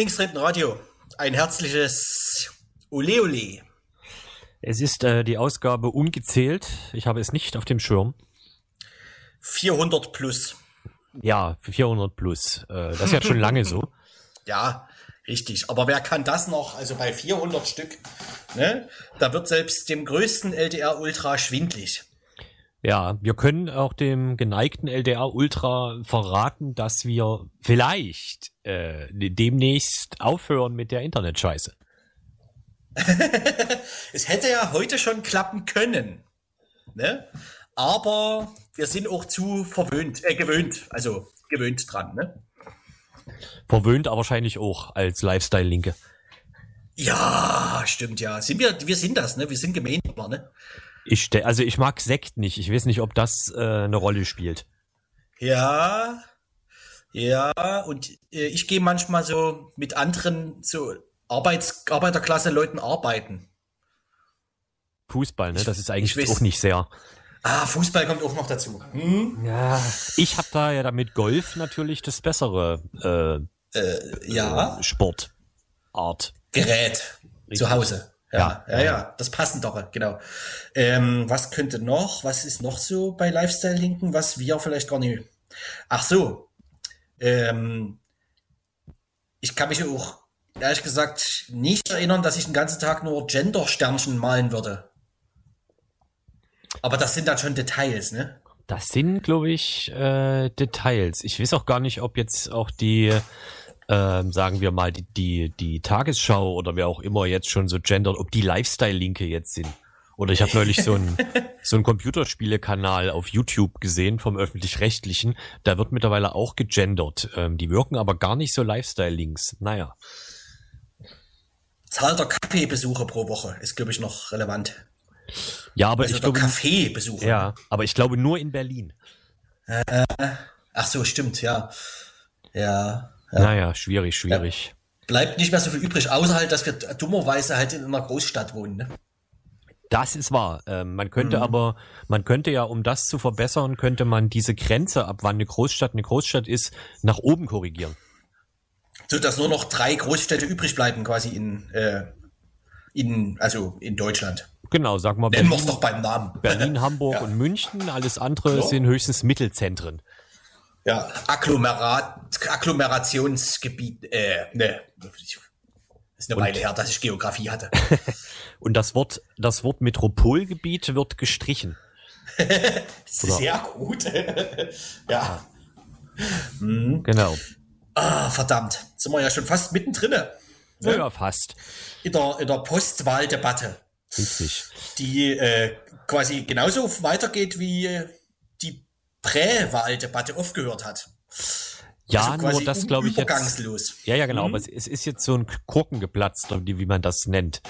Linksrentenradio. Ein herzliches Ole Ole. Es ist äh, die Ausgabe ungezählt. Ich habe es nicht auf dem Schirm. 400 plus. Ja, 400 plus. Äh, das ist ja schon lange so. Ja, richtig. Aber wer kann das noch? Also bei 400 Stück, ne? Da wird selbst dem größten LDR Ultra schwindlig. Ja, wir können auch dem geneigten LDR Ultra verraten, dass wir vielleicht äh, demnächst aufhören mit der Internetscheiße. es hätte ja heute schon klappen können. Ne? Aber wir sind auch zu verwöhnt, äh, gewöhnt, also gewöhnt dran. Ne? Verwöhnt aber wahrscheinlich auch als Lifestyle-Linke. Ja, stimmt ja. Sind wir, wir sind das, ne? Wir sind gemein, ne? Ich also ich mag Sekt nicht. Ich weiß nicht, ob das äh, eine Rolle spielt. Ja, ja. Und äh, ich gehe manchmal so mit anderen so Arbeits Arbeiterklasse Leuten arbeiten. Fußball, ne? Das ist eigentlich auch nicht sehr. Ah, Fußball kommt auch noch dazu. Hm? Ja, ich habe da ja damit Golf natürlich das bessere äh, äh, ja. Äh, Sportart. Gerät Richtig. zu Hause. Ja, ja, ja, ja, das passen doch, genau. Ähm, was könnte noch, was ist noch so bei Lifestyle-Linken, was wir vielleicht gar nicht. Ach so. Ähm, ich kann mich auch ehrlich gesagt nicht erinnern, dass ich den ganzen Tag nur Gender-Sternchen malen würde. Aber das sind dann schon Details, ne? Das sind, glaube ich, äh, Details. Ich weiß auch gar nicht, ob jetzt auch die ähm, sagen wir mal, die, die, die Tagesschau oder wer auch immer jetzt schon so gendert, ob die Lifestyle-Linke jetzt sind. Oder ich habe neulich so einen so einen Computerspiele-Kanal auf YouTube gesehen vom öffentlich-rechtlichen. Da wird mittlerweile auch gegendert. Ähm, die wirken aber gar nicht so Lifestyle-Links. Naja. Zahl der Kaffeebesucher pro Woche ist, glaube ich, noch relevant. Ja, aber also ich glaube. Kaffeebesucher. Ja, aber ich glaube nur in Berlin. Äh, ach so, stimmt, ja. Ja. Ja. Naja, schwierig, schwierig. Ja. Bleibt nicht mehr so viel übrig, außer halt, dass wir dummerweise halt in einer Großstadt wohnen. Ne? Das ist wahr. Ähm, man könnte mhm. aber, man könnte ja, um das zu verbessern, könnte man diese Grenze, ab wann eine Großstadt eine Großstadt ist, nach oben korrigieren. So dass nur noch drei Großstädte übrig bleiben, quasi in, äh, in also in Deutschland. Genau, sag mal. Nennen wir es doch beim Namen. Berlin, Hamburg ja. und München, alles andere ja. sind höchstens Mittelzentren ja, Agglomerat, Agglomerationsgebiet, äh, ne, ist eine und, Weile her, dass ich Geografie hatte. und das Wort, das Wort Metropolgebiet wird gestrichen. Sehr gut. ja. Mhm. Genau. Ah, verdammt. Sind wir ja schon fast mittendrin. Ne? Ja, fast. In der, in der Postwahldebatte. Richtig. Die äh, quasi genauso weitergeht wie Prä-Wahldebatte aufgehört hat. Ja, also nur das glaube ich jetzt. Ja, ja, genau. Mhm. Aber es, es, ist jetzt so ein Korken geplatzt, wie man das nennt.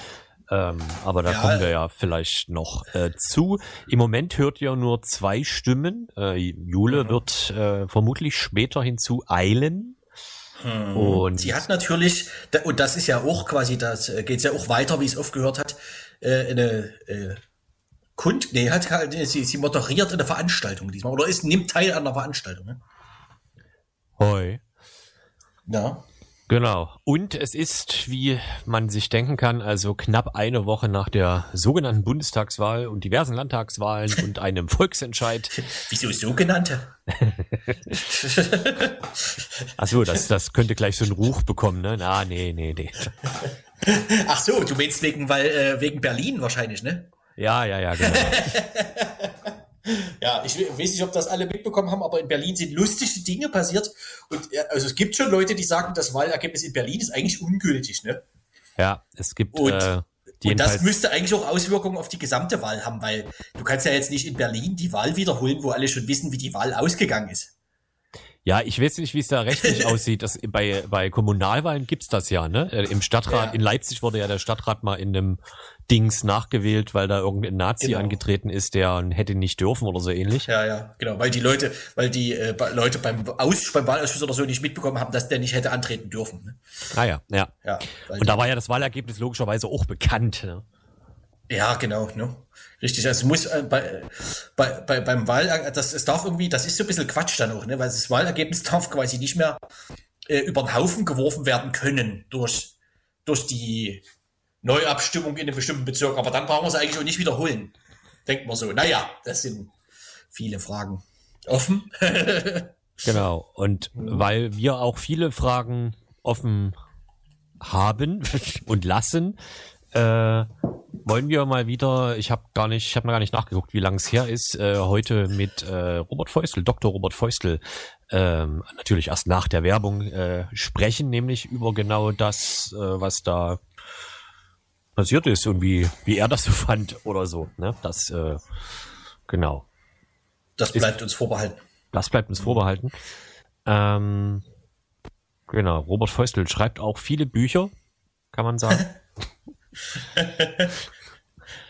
Ähm, aber da ja. kommen wir ja vielleicht noch äh, zu. Im Moment hört ihr nur zwei Stimmen. Äh, Jule mhm. wird äh, vermutlich später hinzu eilen. Mhm. Und sie hat natürlich, und das ist ja auch quasi, das äh, geht ja auch weiter, wie es aufgehört hat, äh, eine äh, Kund, nee, hat sie, sie moderiert eine Veranstaltung diesmal oder ist, nimmt teil an der Veranstaltung. Ne? Hoi. Ja. Genau. Und es ist, wie man sich denken kann, also knapp eine Woche nach der sogenannten Bundestagswahl und diversen Landtagswahlen und einem Volksentscheid. Wieso sogenannte? Achso, das, das könnte gleich so einen Ruch bekommen, ne? Na, nee, nee, nee. Ach so, du meinst wegen, weil, äh, wegen Berlin wahrscheinlich, ne? Ja, ja, ja, genau. ja, ich weiß nicht, ob das alle mitbekommen haben, aber in Berlin sind lustige Dinge passiert. Und also es gibt schon Leute, die sagen, das Wahlergebnis in Berlin ist eigentlich ungültig, ne? Ja, es gibt. Und, äh, und das müsste eigentlich auch Auswirkungen auf die gesamte Wahl haben, weil du kannst ja jetzt nicht in Berlin die Wahl wiederholen, wo alle schon wissen, wie die Wahl ausgegangen ist. Ja, ich weiß nicht, wie es da rechtlich aussieht. Das, bei, bei Kommunalwahlen gibt's das ja, ne? Äh, Im Stadtrat, ja. in Leipzig wurde ja der Stadtrat mal in einem Dings nachgewählt, weil da irgendein Nazi genau. angetreten ist, der hätte nicht dürfen oder so ähnlich. Ja, ja, genau, weil die Leute, weil die äh, Leute beim Aus, beim Wahlausschuss oder so nicht mitbekommen haben, dass der nicht hätte antreten dürfen. Ne? Ah ja, ja. ja Und da war ja das Wahlergebnis logischerweise auch bekannt. Ne? Ja, genau, ne? Richtig, also muss äh, bei, bei, bei, beim Wahl, das es darf irgendwie, das ist so ein bisschen Quatsch dann auch, ne? Weil das Wahlergebnis darf quasi nicht mehr äh, über den Haufen geworfen werden können durch, durch die Neuabstimmung in einem bestimmten Bezirk. Aber dann brauchen wir sie eigentlich auch nicht wiederholen. Denkt man so. Naja, das sind viele Fragen offen. genau. Und weil wir auch viele Fragen offen haben und lassen, äh, wollen wir mal wieder, ich habe gar nicht, ich habe noch gar nicht nachgeguckt, wie lange es her ist, äh, heute mit äh, Robert Feustel, Dr. Robert Feustel, ähm, natürlich erst nach der Werbung äh, sprechen, nämlich über genau das, äh, was da passiert ist und wie, wie er das so fand oder so. Ne? Das, äh, genau. Das bleibt ist, uns vorbehalten. Das bleibt uns vorbehalten. Ähm, genau, Robert Feustel schreibt auch viele Bücher, kann man sagen.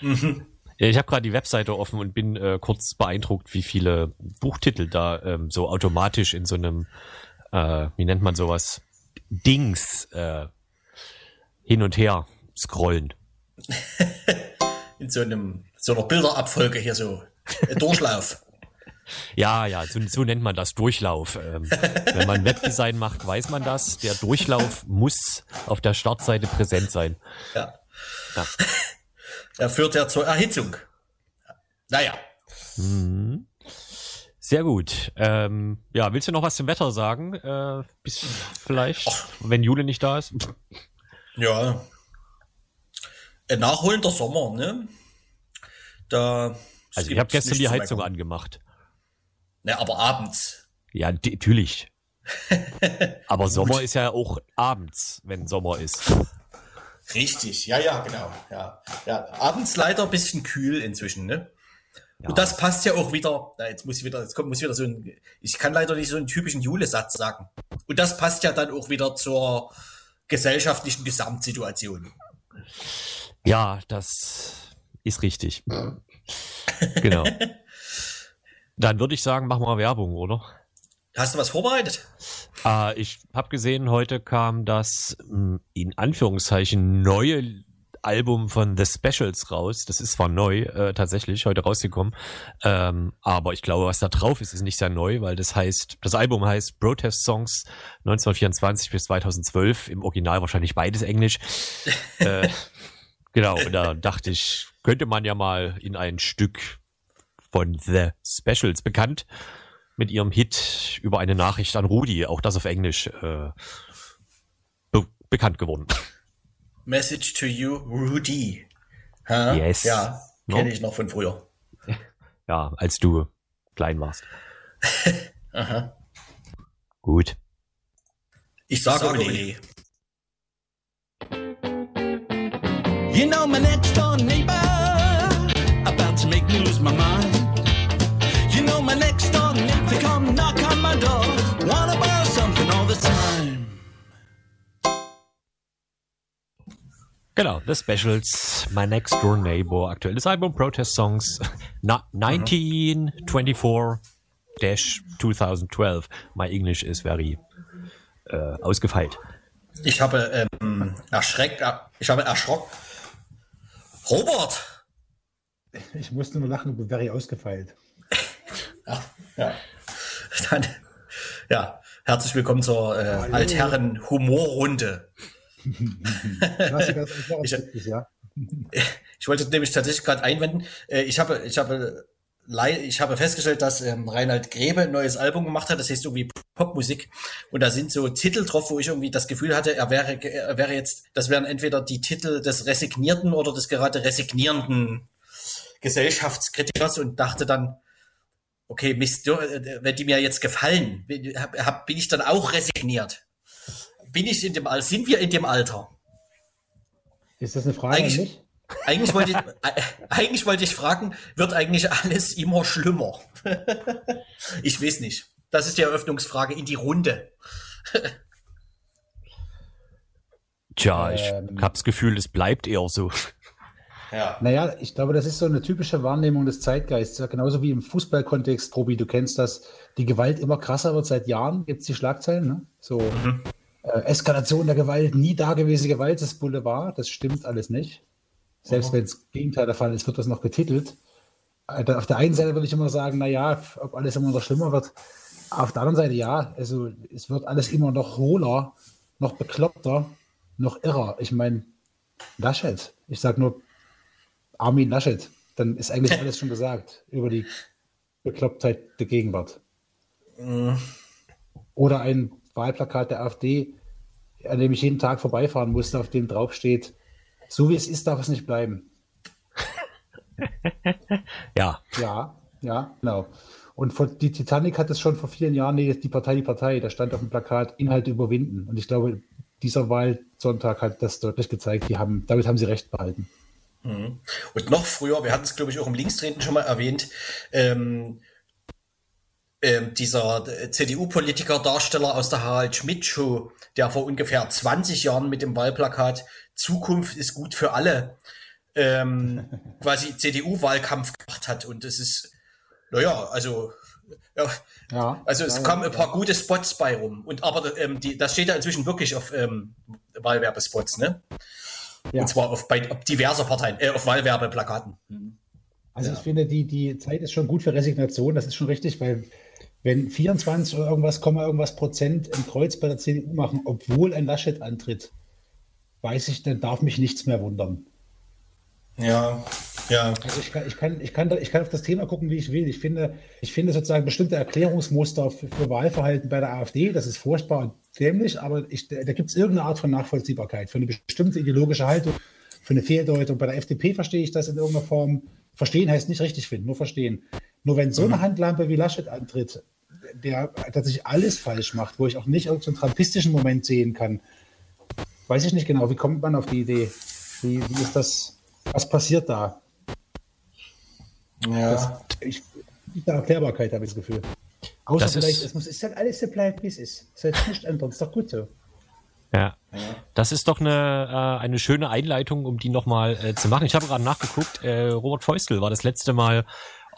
mhm. Ich habe gerade die Webseite offen und bin äh, kurz beeindruckt, wie viele Buchtitel da ähm, so automatisch in so einem, äh, wie nennt man sowas, Dings äh, hin und her scrollen. in so einem so einer Bilderabfolge hier so Durchlauf. Ja, ja, so, so, nennt man das Durchlauf. Ähm, wenn man Webdesign macht, weiß man das. Der Durchlauf muss auf der Startseite präsent sein. Ja. Ja. Er führt ja zur Erhitzung. Naja. Mhm. Sehr gut. Ähm, ja, willst du noch was zum Wetter sagen? Äh, bis vielleicht, Ach. wenn Jule nicht da ist? Ja. Ein nachholender Sommer, ne? Da. Also ich habe gestern die Heizung angemacht. Ne, aber abends. Ja, natürlich. aber Sommer ist ja auch abends, wenn Sommer ist. Richtig, ja, ja, genau. Ja, ja. Abends leider ein bisschen kühl inzwischen, ne? Ja. Und das passt ja auch wieder, na, jetzt muss ich wieder, jetzt kommt, muss wieder so ein, ich kann leider nicht so einen typischen Jule-Satz sagen. Und das passt ja dann auch wieder zur gesellschaftlichen Gesamtsituation. Ja, das ist richtig. genau. Dann würde ich sagen, machen wir Werbung, oder? Hast du was vorbereitet? Äh, ich habe gesehen, heute kam das hm, in Anführungszeichen neue Album von The Specials raus. Das ist zwar neu, äh, tatsächlich, heute rausgekommen. Ähm, aber ich glaube, was da drauf ist, ist nicht sehr neu, weil das heißt, das Album heißt Protest Songs 1924 bis 2012. Im Original wahrscheinlich beides Englisch. äh, genau, und da dachte ich, könnte man ja mal in ein Stück von The Specials bekannt mit ihrem Hit über eine Nachricht an Rudi, auch das auf Englisch, äh, be bekannt geworden. Message to you, Rudy. Ha? Yes. Ja, kenne no? ich noch von früher. Ja, als du klein warst. Aha. Gut. Ich sage Ole. You know my next door neighbor about to make me lose my mind. Genau, The Specials, My Next Door Neighbor, aktuelles Album, Protest Songs, 1924-2012. My English is very äh, ausgefeilt. Ich habe ähm, erschreckt, ich habe erschrocken. Robert! Ich musste nur lachen über very ausgefeilt. ja, ja. Dann, ja, herzlich willkommen zur äh, Ich, ich wollte nämlich tatsächlich gerade einwenden, äh, ich habe, ich habe ich habe festgestellt, dass ähm, Reinhard Grebe ein neues Album gemacht hat, das heißt irgendwie Popmusik. Und da sind so Titel drauf, wo ich irgendwie das Gefühl hatte, er wäre, er wäre jetzt, das wären entweder die Titel des resignierten oder des gerade resignierenden Gesellschaftskritikers. Und dachte dann, okay, Mist, äh, wenn die mir jetzt gefallen, bin ich dann auch resigniert bin ich in dem Alter, sind wir in dem Alter? Ist das eine Frage eigentlich, an mich? Eigentlich wollte, ich, äh, eigentlich wollte ich fragen, wird eigentlich alles immer schlimmer? ich weiß nicht. Das ist die Eröffnungsfrage in die Runde. Tja, ich ähm, habe das Gefühl, es bleibt eher so. Ja. Naja, ich glaube, das ist so eine typische Wahrnehmung des Zeitgeistes. Genauso wie im Fußballkontext, Robi, du kennst das, die Gewalt immer krasser wird seit Jahren, gibt es die Schlagzeilen, ne? So. Mhm äh, Eskalation der Gewalt, nie dagewesene Gewalt des Boulevard, das stimmt alles nicht. Selbst oh. wenn es Gegenteil der Fall ist, wird das noch getitelt. Äh, auf der einen Seite würde ich immer sagen, naja, ob alles immer noch schlimmer wird, Auf der anderen Seite ja, also es wird alles immer noch hohler, noch bekloppter, noch irrer. Ich meine, Laschet, ich sage nur Armin Laschet, dann ist eigentlich alles schon gesagt über die Beklopptheit der Gegenwart. Mhm. Oder ein Wahlplakat der AfD, an dem ich jeden Tag vorbeifahren musste, auf dem draufsteht, so wie es ist, darf es nicht bleiben. ja. Ja, ja, genau. Und vor, die Titanic hat es schon vor vielen Jahren, nee, die Partei, die Partei, da stand auf dem Plakat Inhalte überwinden. Und ich glaube, dieser Wahlsonntag hat das deutlich gezeigt, die haben, damit haben sie recht behalten. Mhm. Und noch früher, wir hatten es, glaube ich, auch im Linkstreten schon mal erwähnt, ähm, ähm, dieser äh, CDU-Politiker, Darsteller aus der Harald Schmidt-Show, der vor ungefähr 20 Jahren mit dem Wahlplakat Zukunft ist gut für alle ähm, quasi CDU-Wahlkampf gemacht hat. Und das ist, naja, also ja, ja, also es ja, kamen ein paar ja. gute Spots bei rum. Und aber ähm, die, das steht ja inzwischen wirklich auf ähm, Wahlwerbespots, ne? Ja. Und zwar auf, bei auf diverser Parteien, äh, auf Wahlwerbeplakaten. Mhm. Also ich finde, die, die Zeit ist schon gut für Resignation, das ist schon richtig, weil wenn 24 oder irgendwas, irgendwas Prozent im Kreuz bei der CDU machen, obwohl ein Laschet antritt, weiß ich, dann darf mich nichts mehr wundern. Ja, ja. Also ich kann, ich, kann, ich, kann, ich kann auf das Thema gucken, wie ich will. Ich finde, ich finde sozusagen bestimmte Erklärungsmuster für, für Wahlverhalten bei der AfD, das ist furchtbar und dämlich, aber ich, da gibt es irgendeine Art von Nachvollziehbarkeit für eine bestimmte ideologische Haltung, für eine Fehldeutung. Bei der FDP verstehe ich das in irgendeiner Form. Verstehen heißt nicht richtig finden, nur verstehen. Nur wenn so eine mhm. Handlampe wie Laschet antritt, der tatsächlich alles falsch macht, wo ich auch nicht irgendeinen so trampistischen Moment sehen kann, weiß ich nicht genau, wie kommt man auf die Idee? Wie, wie ist das, was passiert da? Ja. Das, ich, der Erklärbarkeit habe ich das Gefühl. Außer das vielleicht, ist, es muss, ist halt alles so bleiben, wie es ist. Es soll nicht ändern, ist doch gut so. Ja. Das ist doch eine, äh, eine schöne Einleitung, um die nochmal äh, zu machen. Ich habe gerade nachgeguckt, äh, Robert Feustel war das letzte Mal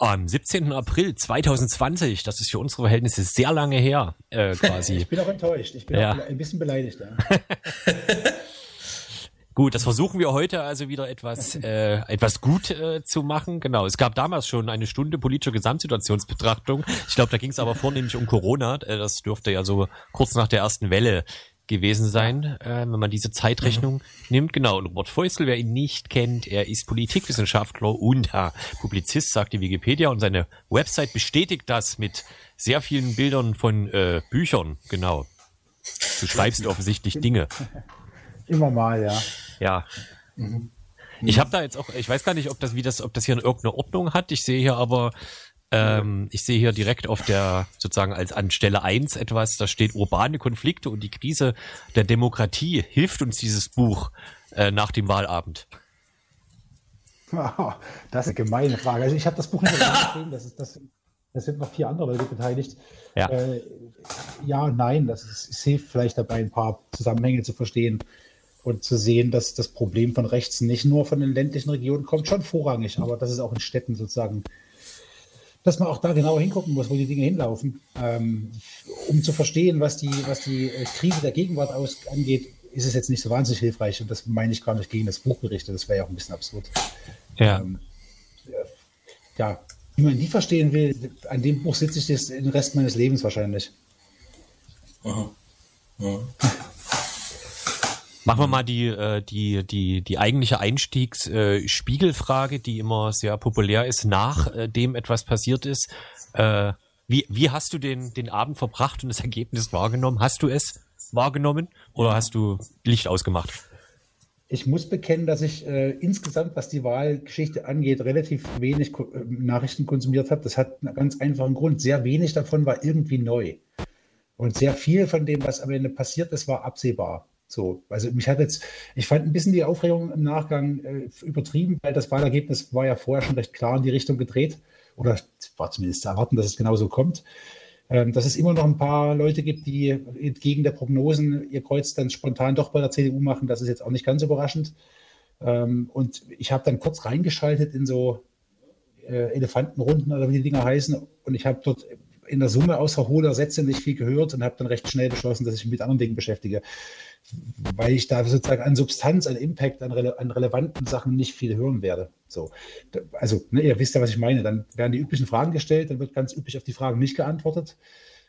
am 17. April 2020, das ist für unsere Verhältnisse sehr lange her, äh, quasi. ich bin auch enttäuscht. Ich bin ja. auch ein bisschen beleidigt. Ja. Gut, das versuchen wir heute also wieder etwas, äh, etwas gut äh, zu machen. Genau, es gab damals schon eine Stunde politische Gesamtsituationsbetrachtung. Ich glaube, da ging es aber vornehmlich um Corona. Äh, das dürfte ja so kurz nach der ersten Welle gewesen sein, äh, wenn man diese Zeitrechnung mhm. nimmt. Genau, Robert Feustel, wer ihn nicht kennt, er ist Politikwissenschaftler und äh, Publizist, sagt die Wikipedia, und seine Website bestätigt das mit sehr vielen Bildern von äh, Büchern, genau. Du schreibst offensichtlich Dinge. Immer mal, ja. Ja. Mhm. Ich habe da jetzt auch, ich weiß gar nicht, ob das, wie das, ob das hier in irgendeiner Ordnung hat. Ich sehe hier aber ähm, ich sehe hier direkt auf der, sozusagen als an Stelle 1 etwas, da steht urbane Konflikte und die Krise der Demokratie. Hilft uns dieses Buch äh, nach dem Wahlabend? das ist eine gemeine Frage. Also ich habe das Buch nicht geschrieben, das ist das. Es sind noch vier andere Leute beteiligt. Ja, äh, ja nein, das ist, es hilft vielleicht dabei, ein paar Zusammenhänge zu verstehen und zu sehen, dass das Problem von rechts nicht nur von den ländlichen Regionen kommt, schon vorrangig, aber dass es auch in Städten sozusagen dass man auch da genauer hingucken muss, wo die Dinge hinlaufen. Ähm, um zu verstehen, was die, was die äh, Krise der Gegenwart aus, angeht, ist es jetzt nicht so wahnsinnig hilfreich. Und das meine ich gar nicht gegen das Buch gerichtet. Das wäre ja auch ein bisschen absurd. Ja. Ähm, ja, wie man die verstehen will, an dem Buch sitze ich das den Rest meines Lebens wahrscheinlich. Aha. Ja. Machen wir mal die, äh, die, die, die eigentliche Einstiegsspiegelfrage, äh, die immer sehr populär ist, nachdem äh, etwas passiert ist. Wie, wie hast du den, den Abend verbracht und das Ergebnis wahrgenommen? Hast du es wahrgenommen oder hast du Licht ausgemacht? Ich muss bekennen, dass ich äh, insgesamt, was die Wahlgeschichte angeht, relativ wenig äh, Nachrichten konsumiert habe. Das hat einen ganz einfachen Grund. Sehr wenig davon war irgendwie neu. Und sehr viel von dem, was am Ende passiert ist, war absehbar. So, also mich hat jetzt, ich fand ein bisschen die Aufregung im Nachgang äh, übertrieben, weil das Wahlergebnis war ja vorher schon recht klar in die Richtung gedreht. Oder war zumindest zu erwarten, dass es genauso kommt. Ähm, dass es immer noch ein paar Leute gibt, die entgegen der Prognosen ihr Kreuz dann spontan doch bei der CDU machen, das ist jetzt auch nicht ganz überraschend. Ähm, und ich habe dann kurz reingeschaltet in so äh, Elefantenrunden oder wie die Dinger heißen. Und ich habe dort in der Summe außer hohler Sätze nicht viel gehört und habe dann recht schnell beschlossen, dass ich mich mit anderen Dingen beschäftige weil ich da sozusagen an Substanz, an Impact, an, rele an relevanten Sachen nicht viel hören werde. So, also ne, ihr wisst ja, was ich meine. Dann werden die üblichen Fragen gestellt, dann wird ganz üblich auf die Fragen nicht geantwortet.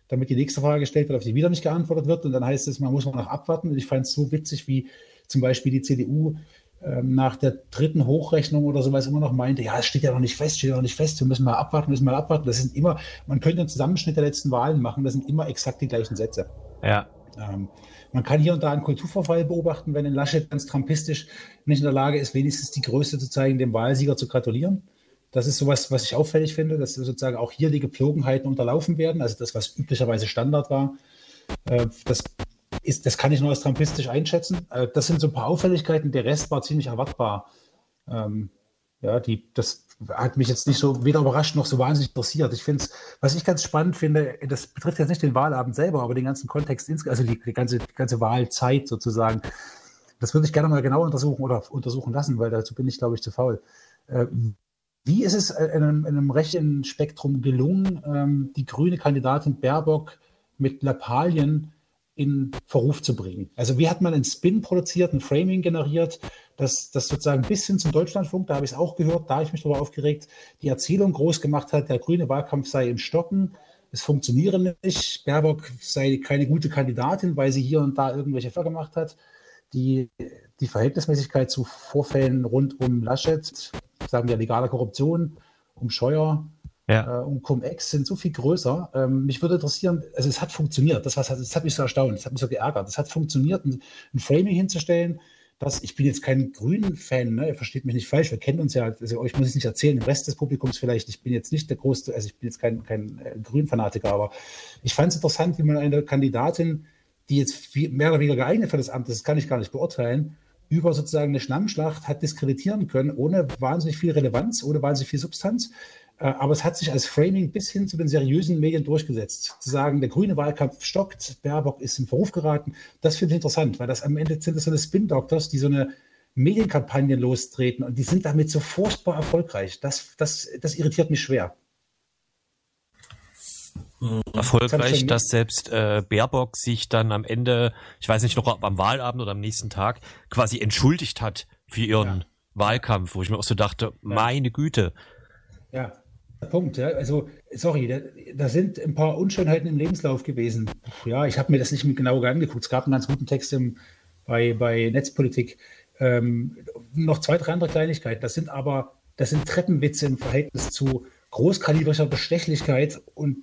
damit die nächste Frage gestellt wird, auf die wieder nicht geantwortet wird. Und dann heißt es, man muss noch abwarten. Und ich fand es so witzig, wie zum Beispiel die CDU ähm, nach der dritten Hochrechnung oder sowas immer noch meinte, ja, es steht ja noch nicht fest, steht ja noch nicht fest, wir müssen mal abwarten, müssen mal abwarten. Das sind immer, man könnte einen Zusammenschnitt der letzten Wahlen machen, das sind immer exakt die gleichen Sätze. Ja. Ähm, man kann hier und da einen Kulturverfall beobachten, wenn ein Laschet ganz trampistisch nicht in der Lage ist, wenigstens die Größe zu zeigen, dem Wahlsieger zu gratulieren. Das ist sowas, was ich auffällig finde, dass sozusagen auch hier die Gepflogenheiten unterlaufen werden, also das, was üblicherweise Standard war. Äh, das ist, das kann ich nur als trampistisch einschätzen. Äh, das sind so ein paar Auffälligkeiten. Der Rest war ziemlich erwartbar. Ähm, ja, die, das hat mich jetzt nicht so weder überrascht noch so wahnsinnig interessiert. Ich finde es, was ich ganz spannend finde, das betrifft jetzt nicht den Wahlabend selber, aber den ganzen Kontext, also die, die, ganze, die ganze Wahlzeit sozusagen. Das würde ich gerne mal genau untersuchen oder untersuchen lassen, weil dazu bin ich, glaube ich, zu faul. Äh, wie ist es in einem, in einem rechten Spektrum gelungen, ähm, die grüne Kandidatin Baerbock mit Lappalien in Verruf zu bringen. Also wie hat man einen Spin produziert, ein Framing generiert, das, das sozusagen bis hin zum Deutschlandfunk, da habe ich es auch gehört, da habe ich mich darüber aufgeregt, die Erzählung groß gemacht hat, der grüne Wahlkampf sei im Stocken, es funktioniere nicht, Baerbock sei keine gute Kandidatin, weil sie hier und da irgendwelche Fehler gemacht hat. Die, die Verhältnismäßigkeit zu Vorfällen rund um Laschet, sagen wir legale Korruption, um Scheuer, ja. äh, und Cum-Ex sind so viel größer. Ähm, mich würde interessieren, also es hat funktioniert, das, was, das hat mich so erstaunt, das hat mich so geärgert. Es hat funktioniert, ein, ein Framing hinzustellen, dass ich bin jetzt kein Grünen-Fan, ne? ihr versteht mich nicht falsch, wir kennen uns ja, also euch muss ich nicht erzählen, im Rest des Publikums vielleicht, ich bin jetzt nicht der größte, also ich bin jetzt kein, kein äh, Grün-Fanatiker, aber ich fand es interessant, wie man eine Kandidatin, die jetzt viel, mehr oder weniger geeignet für das Amt ist, das kann ich gar nicht beurteilen, über sozusagen eine Schlammschlacht hat diskreditieren können, ohne wahnsinnig viel Relevanz, ohne wahnsinnig viel Substanz. Äh, aber es hat sich als Framing bis hin zu den seriösen Medien durchgesetzt. Zu sagen, der grüne Wahlkampf stockt, Baerbock ist in Verruf geraten, das finde ich interessant, weil das am Ende sind das so eine Spin-Doctors, die so eine Medienkampagnen lostreten und die sind damit so furchtbar erfolgreich. Das, das, das irritiert mich schwer. Erfolgreich, dass selbst äh, Baerbock sich dann am Ende, ich weiß nicht noch, ob am Wahlabend oder am nächsten Tag, quasi entschuldigt hat für ihren ja. Wahlkampf, wo ich mir auch so dachte, ja. meine Güte. Ja, Punkt. Ja. Also, sorry, da, da, sind ein paar Unschönheiten im Lebenslauf gewesen. Ja, ich habe mir das nicht genau angeguckt. Es gab einen ganz guten Text im, bei, bei Netzpolitik. Ähm, noch zwei, drei andere Kleinigkeiten. Das sind aber, das sind Treppenwitze im Verhältnis zu großkalibrischer Bestechlichkeit und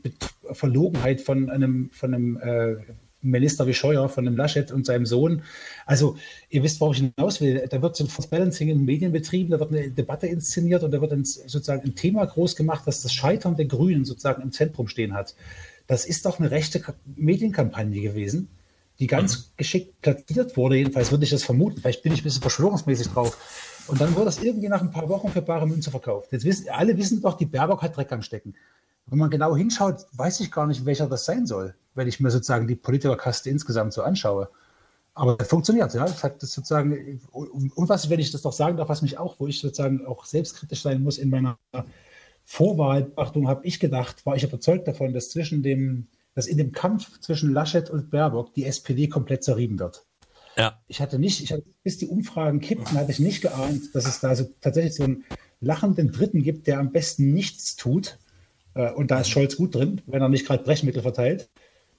Verlogenheit von einem, von einem äh, Minister wie Scheuer, von dem Laschet und seinem Sohn. Also, ihr wisst, worauf ich hinaus will. Da wird so ein Balancing in Medien betrieben, da wird eine Debatte inszeniert und da wird ein, sozusagen ein Thema groß gemacht, das das Scheitern der Grünen sozusagen im Zentrum stehen hat. Das ist doch eine rechte Medienkampagne gewesen, die ganz mhm. geschickt platziert wurde. Jedenfalls würde ich das vermuten. Vielleicht bin ich ein bisschen verschwörungsmäßig drauf. Und dann wurde das irgendwie nach ein paar Wochen für bare Münze verkauft. Jetzt wissen, alle wissen doch, die Baerbock hat Dreck am Stecken. Wenn man genau hinschaut, weiß ich gar nicht, welcher das sein soll, wenn ich mir sozusagen die Politikerkaste insgesamt so anschaue. Aber das funktioniert, ja. Das hat das sozusagen, und was, wenn ich das doch sagen darf, was mich auch, wo ich sozusagen auch selbstkritisch sein muss in meiner Vorwahlbeachtung, habe ich gedacht, war ich überzeugt davon, dass zwischen dem, dass in dem Kampf zwischen Laschet und Baerbock die SPD komplett zerrieben wird. Ja. Ich hatte nicht, ich hatte, bis die Umfragen kippten, hatte ich nicht geahnt, dass es da so tatsächlich so einen lachenden Dritten gibt, der am besten nichts tut und da ist Scholz gut drin, wenn er nicht gerade Brechmittel verteilt.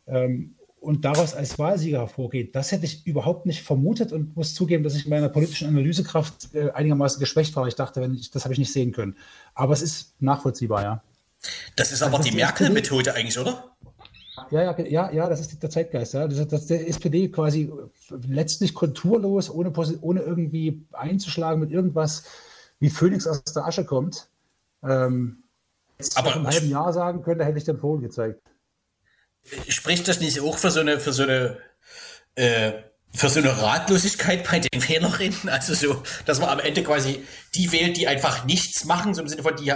Ähm, und daraus als Wahlsieger hervorgeht. Das hätte ich überhaupt nicht vermutet und muss zugeben, dass ich in meiner politischen Analysekraft äh, einigermaßen geschwächt war. Ich dachte, wenn ich, das habe ich nicht sehen können. Aber es ist nachvollziehbar, ja. Das ist aber also die Merkel-Methode eigentlich, oder? Ja, ja, ja, ja, das ist der Zeitgeist. Ja. Das ist, das der SPD quasi letztlich konturlos, ohne, ohne irgendwie einzuschlagen mit irgendwas, wie Phoenix aus der Asche kommt. Ähm, Jetzt aber im halben Jahr sagen könnte, hätte ich den Vogel gezeigt. Spricht das nicht auch für so eine, für so eine, äh, für so eine Ratlosigkeit bei den Wählerinnen? Also so, dass man am Ende quasi die wählt, die einfach nichts machen, so im Sinne von, die,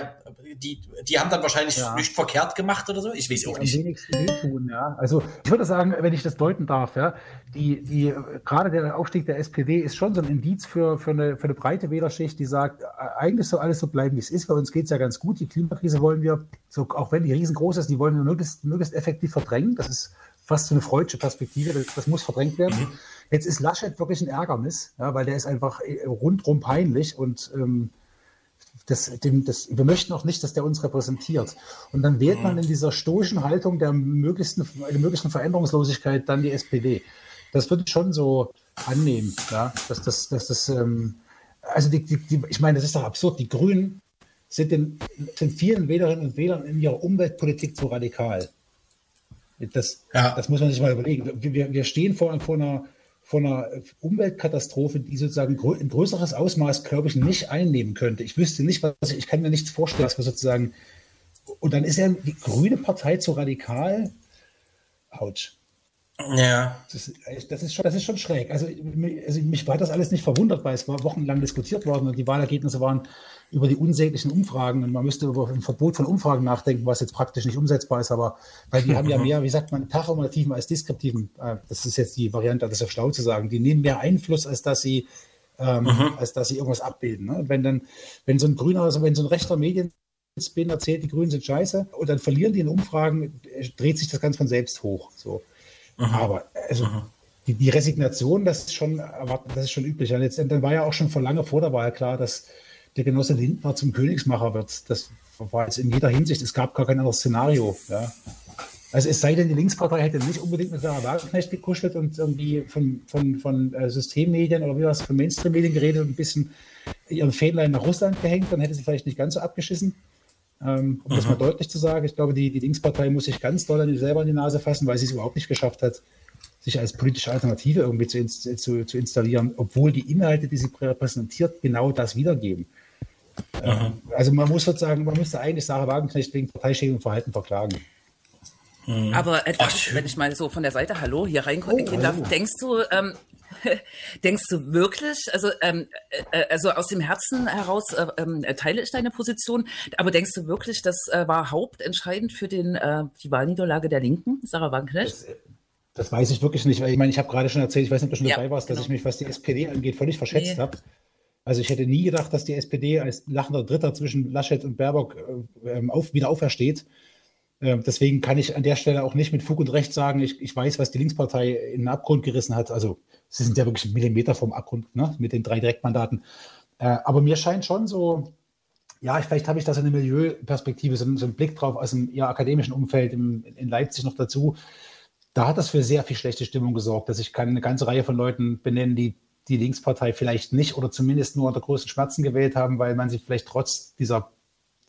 die, die haben dann wahrscheinlich ja. nicht verkehrt gemacht oder so. Ich weiß auch nicht. Am wenigsten wehtun, ja. Also ich würde sagen, wenn ich das deuten darf, ja, die, die, gerade der Aufstieg der SPD ist schon so ein Indiz für, für, eine, für eine breite Wählerschicht, die sagt, eigentlich soll alles so bleiben, wie es ist. Bei uns geht es ja ganz gut. Die Klimakrise wollen wir, so, auch wenn die riesengroß ist, die wollen wir möglichst, möglichst effektiv verdrängen. Das ist fast so eine freudsche Perspektive. Das, das muss verdrängt werden. Mhm. Jetzt ist Laschet wirklich ein Ärgernis, ja, weil der ist einfach äh, rundrum peinlich und ähm, das, dem, das, wir möchten auch nicht, dass der uns repräsentiert. Und dann wählt man mhm. in dieser stoischen Haltung der möglichsten, der möglichsten Veränderungslosigkeit dann die SPD. Das würde ich schon so annehmen, ja, dass das, dass das, ähm, also die, die, die, ich meine, das ist doch absurd. Die Grünen sind, den, sind vielen Wählerinnen und Wählern in ihrer Umweltpolitik zu radikal. Das, ja. das muss man sich mal überlegen. Wir, wir stehen vor, vor, einer, vor einer Umweltkatastrophe, die sozusagen ein größeres Ausmaß, glaube ich, nicht einnehmen könnte. Ich wüsste nicht, was ich, kann mir nichts vorstellen, was wir sozusagen. Und dann ist ja die Grüne Partei zu radikal. Autsch. Ja. Das, das, ist schon, das ist schon schräg. Also, also mich war das alles nicht verwundert, weil es war wochenlang diskutiert worden und die Wahlergebnisse waren über die unsäglichen Umfragen. Und man müsste über ein Verbot von Umfragen nachdenken, was jetzt praktisch nicht umsetzbar ist, aber weil die haben ja mehr, wie sagt man, performativen als deskriptiven. Äh, das ist jetzt die Variante, das ist ja schlau zu sagen. Die nehmen mehr Einfluss, als dass sie, ähm, mhm. als dass sie irgendwas abbilden. Ne? Wenn dann, wenn so ein grüner, also wenn so ein rechter Medien Spin erzählt, die Grünen sind scheiße, und dann verlieren die in Umfragen, dreht sich das Ganze von selbst hoch. So. Mhm. Aber also die, die, Resignation, das ist schon das ist schon üblich. Und jetzt, dann war ja auch schon vor lange vor der Wahl klar, dass der Genosse Lindner zum Königsmacher wird. Das war jetzt in jeder Hinsicht, es gab gar kein anderes Szenario. Ja. Also es sei denn, die Linkspartei hätte nicht unbedingt mit Sarah Wagenknecht gekuschelt und irgendwie von, von, von äh, Systemmedien oder wie was, von Mainstream-Medien geredet und ein bisschen ihren Fähnlein nach Russland gehängt, dann hätte sie vielleicht nicht ganz so abgeschissen. Ähm, um mhm. das mal deutlich zu sagen, ich glaube, die, die Linkspartei muss sich ganz doll selber in die Nase fassen, weil sie es überhaupt nicht geschafft hat, sich als politische Alternative irgendwie zu, zu, zu installieren, obwohl die Inhalte, die sie repräsentiert, genau das wiedergeben. Mhm. Ähm, also man muss sozusagen, man müsste eigentlich Sarah Wagenknecht wegen parteischädigem Verhalten verklagen. Mhm. Aber äh, Ach, wenn ich mal so von der Seite Hallo hier reingucken oh, darf, denkst du, ähm, Denkst du wirklich, also, ähm, äh, also aus dem Herzen heraus äh, äh, teile ich deine Position, aber denkst du wirklich, das äh, war hauptentscheidend für den, äh, die Wahlniederlage der Linken, Sarah Wagenknecht? Das, das, weiß ich wirklich nicht. Ich meine, ich habe gerade schon erzählt, ich weiß nicht, ob du schon dabei warst, genau. dass ich mich, was die SPD angeht, völlig verschätzt nee. habe. Also ich hätte nie gedacht, dass die SPD als lachender Dritter zwischen Laschet und Baerbock äh, ähm, auf, wieder aufersteht. Äh, deswegen kann ich an der Stelle auch nicht mit Fug und Recht sagen, ich, ich weiß, was die Linkspartei in den Abgrund gerissen hat. Also sie sind ja wirklich Millimeter vom Abgrund ne, mit den drei Direktmandaten. Äh, aber mir scheint schon so, ja, vielleicht habe ich da so eine Milieuperspektive, so, so einen Blick drauf aus dem eher akademischen Umfeld im, in Leipzig noch dazu. Da hat das für sehr viel schlechte Stimmung gesorgt, dass ich kann eine ganze Reihe von Leuten benennen, die die Linkspartei vielleicht nicht oder zumindest nur unter größten Schmerzen gewählt haben, weil man sich vielleicht trotz dieser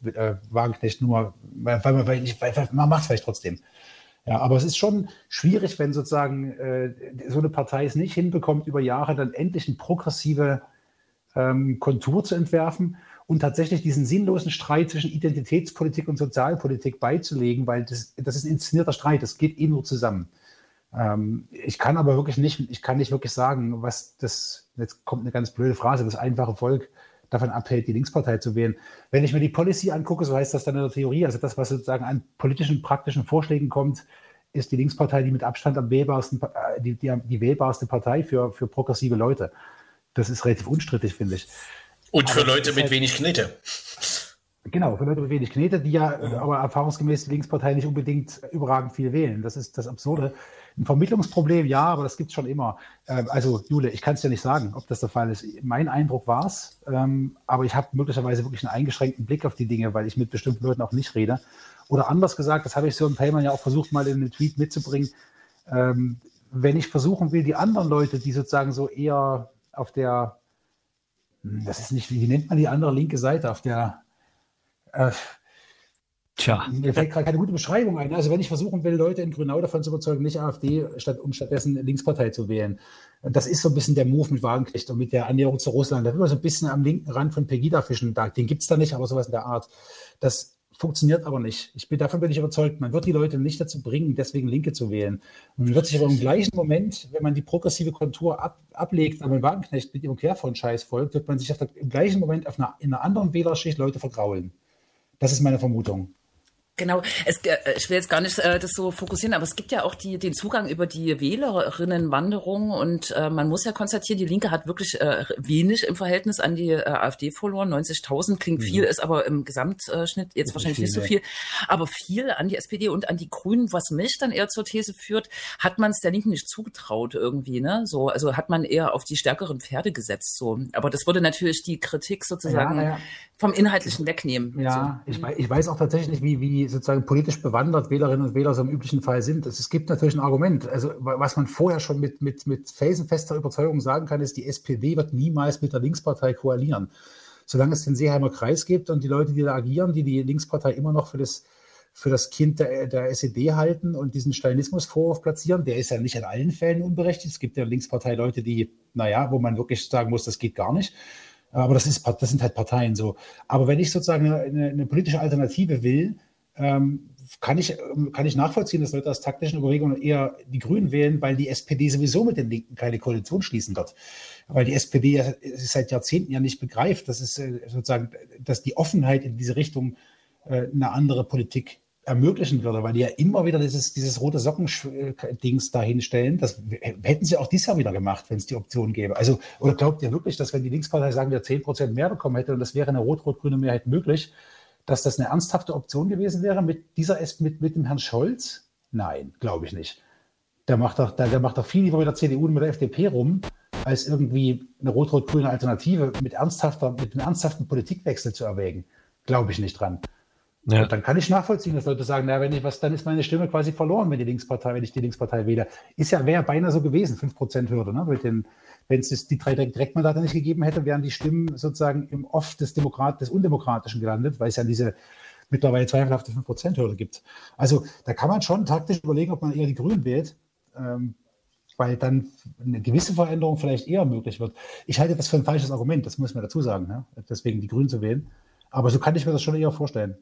äh, Wagenknecht nur, weil, weil man, weil, weil man macht es vielleicht trotzdem. Ja, aber es ist schon schwierig, wenn sozusagen äh, so eine Partei es nicht hinbekommt, über Jahre dann endlich eine progressive ähm, Kontur zu entwerfen und tatsächlich diesen sinnlosen Streit zwischen Identitätspolitik und Sozialpolitik beizulegen, weil das, das ist ein inszenierter Streit, das geht eh nur zusammen. Ähm, ich kann aber wirklich nicht, ich kann nicht wirklich sagen, was das, jetzt kommt eine ganz blöde Phrase, das einfache Volk davon abhält, die Linkspartei zu wählen. Wenn ich mir die Policy angucke, so heißt das dann in der Theorie, also das, was sozusagen an politischen, praktischen Vorschlägen kommt, ist die Linkspartei die mit Abstand am wählbarsten, äh, die, die, die wählbarste Partei für, für progressive Leute. Das ist relativ unstrittig, finde ich. Und für aber Leute mit halt, wenig Knete. Genau, für Leute mit wenig Knete, die ja, ja. aber erfahrungsgemäß die Linkspartei nicht unbedingt überragend viel wählen. Das ist das Absurde. Ein Vermittlungsproblem, ja, aber das gibt es schon immer. Ähm, also, Jule, ich kann es dir nicht sagen, ob das der Fall ist. Mein Eindruck war es, ähm, aber ich habe möglicherweise wirklich einen eingeschränkten Blick auf die Dinge, weil ich mit bestimmten Leuten auch nicht rede. Oder anders gesagt, das habe ich so im Payman ja auch versucht, mal in den Tweet mitzubringen. Ähm, wenn ich versuchen will, die anderen Leute, die sozusagen so eher auf der, hm, das ist nicht, wie nennt man die andere linke Seite, auf der, äh, Tja. Mir fällt gerade keine gute Beschreibung ein. Also wenn ich versuchen will, Leute in Grünau davon zu überzeugen, nicht AfD, statt, um stattdessen Linkspartei zu wählen. Das ist so ein bisschen der Move mit Wagenknecht und mit der Annäherung zu Russland. Da will man so ein bisschen am linken Rand von Pegida fischen. Den gibt es da nicht, aber sowas in der Art. Das funktioniert aber nicht. Ich bin, davon bin ich überzeugt, man wird die Leute nicht dazu bringen, deswegen Linke zu wählen. Man wird sich aber im gleichen Moment, wenn man die progressive Kontur ab, ablegt, aber Wagenknecht mit ihrem Querfront-Scheiß folgt, wird man sich der, im gleichen Moment auf einer, in einer anderen Wählerschicht Leute vergraulen. Das ist meine Vermutung. Genau, es, äh, ich will jetzt gar nicht äh, das so fokussieren, aber es gibt ja auch die, den Zugang über die Wählerinnenwanderung und äh, man muss ja konstatieren, die Linke hat wirklich äh, wenig im Verhältnis an die äh, AfD verloren. 90.000 klingt viel, mhm. ist aber im Gesamtschnitt jetzt wahrscheinlich viel, nicht so viel, aber viel an die SPD und an die Grünen, was mich dann eher zur These führt, hat man es der Linken nicht zugetraut irgendwie, ne? So, also hat man eher auf die stärkeren Pferde gesetzt, so. Aber das würde natürlich die Kritik sozusagen ja, ja vom Inhaltlichen wegnehmen. Ja, so. ich, ich, weiß auch tatsächlich nicht, wie, wie sozusagen politisch bewandert Wählerinnen und Wähler so im üblichen Fall sind. Es gibt natürlich ein Argument. Also, was man vorher schon mit, mit, mit felsenfester Überzeugung sagen kann, ist, die SPD wird niemals mit der Linkspartei koalieren. Solange es den Seeheimer Kreis gibt und die Leute, die da agieren, die die Linkspartei immer noch für das für das Kind der, der SED halten und diesen Stalinismusvorwurf platzieren. Der ist ja nicht in allen Fällen unberechtigt. Es gibt ja Linkspartei Leute, die, naja, wo man wirklich sagen muss, das geht gar nicht. Aber das, ist, das sind halt Parteien so. Aber wenn ich sozusagen eine, eine politische Alternative will, ähm, kann, ich, kann ich nachvollziehen, dass Leute aus taktischen Überlegungen eher die Grünen wählen, weil die SPD sowieso mit den Linken keine Koalition schließen wird. Weil die SPD seit Jahrzehnten ja nicht begreift, dass es äh, sozusagen, dass die Offenheit in diese Richtung äh, eine andere Politik ermöglichen würde, weil die ja immer wieder dieses, dieses rote Socken-Dings dahinstellen. Das hätten sie auch dieses Jahr wieder gemacht, wenn es die Option gäbe. Also, oder glaubt ihr wirklich, dass wenn die Linkspartei sagen, wir 10 Prozent mehr bekommen hätte und das wäre eine rot-rot-grüne Mehrheit möglich, dass das eine ernsthafte Option gewesen wäre mit dieser mit, mit dem Herrn Scholz? Nein, glaube ich nicht. Der macht doch, der, der macht doch viel lieber mit der CDU und mit der FDP rum, als irgendwie eine rot-rot-grüne Alternative mit ernsthafter, mit einem ernsthaften Politikwechsel zu erwägen. Glaube ich nicht dran. Ja. Dann kann ich nachvollziehen, dass Leute sagen, na, wenn ich was, dann ist meine Stimme quasi verloren, wenn die Linkspartei, wenn ich die Linkspartei wähle. Ist ja, wäre beinahe so gewesen, 5% Hürde, ne? Mit den, wenn es die drei Direktmandate nicht gegeben hätte, wären die Stimmen sozusagen im Off des Demokrat, des Undemokratischen gelandet, weil es ja diese mittlerweile zweifelhafte 5%-Hürde gibt. Also da kann man schon taktisch überlegen, ob man eher die Grünen wählt, ähm, weil dann eine gewisse Veränderung vielleicht eher möglich wird. Ich halte das für ein falsches Argument, das muss man dazu sagen, ne? deswegen die Grünen zu wählen. Aber so kann ich mir das schon eher vorstellen.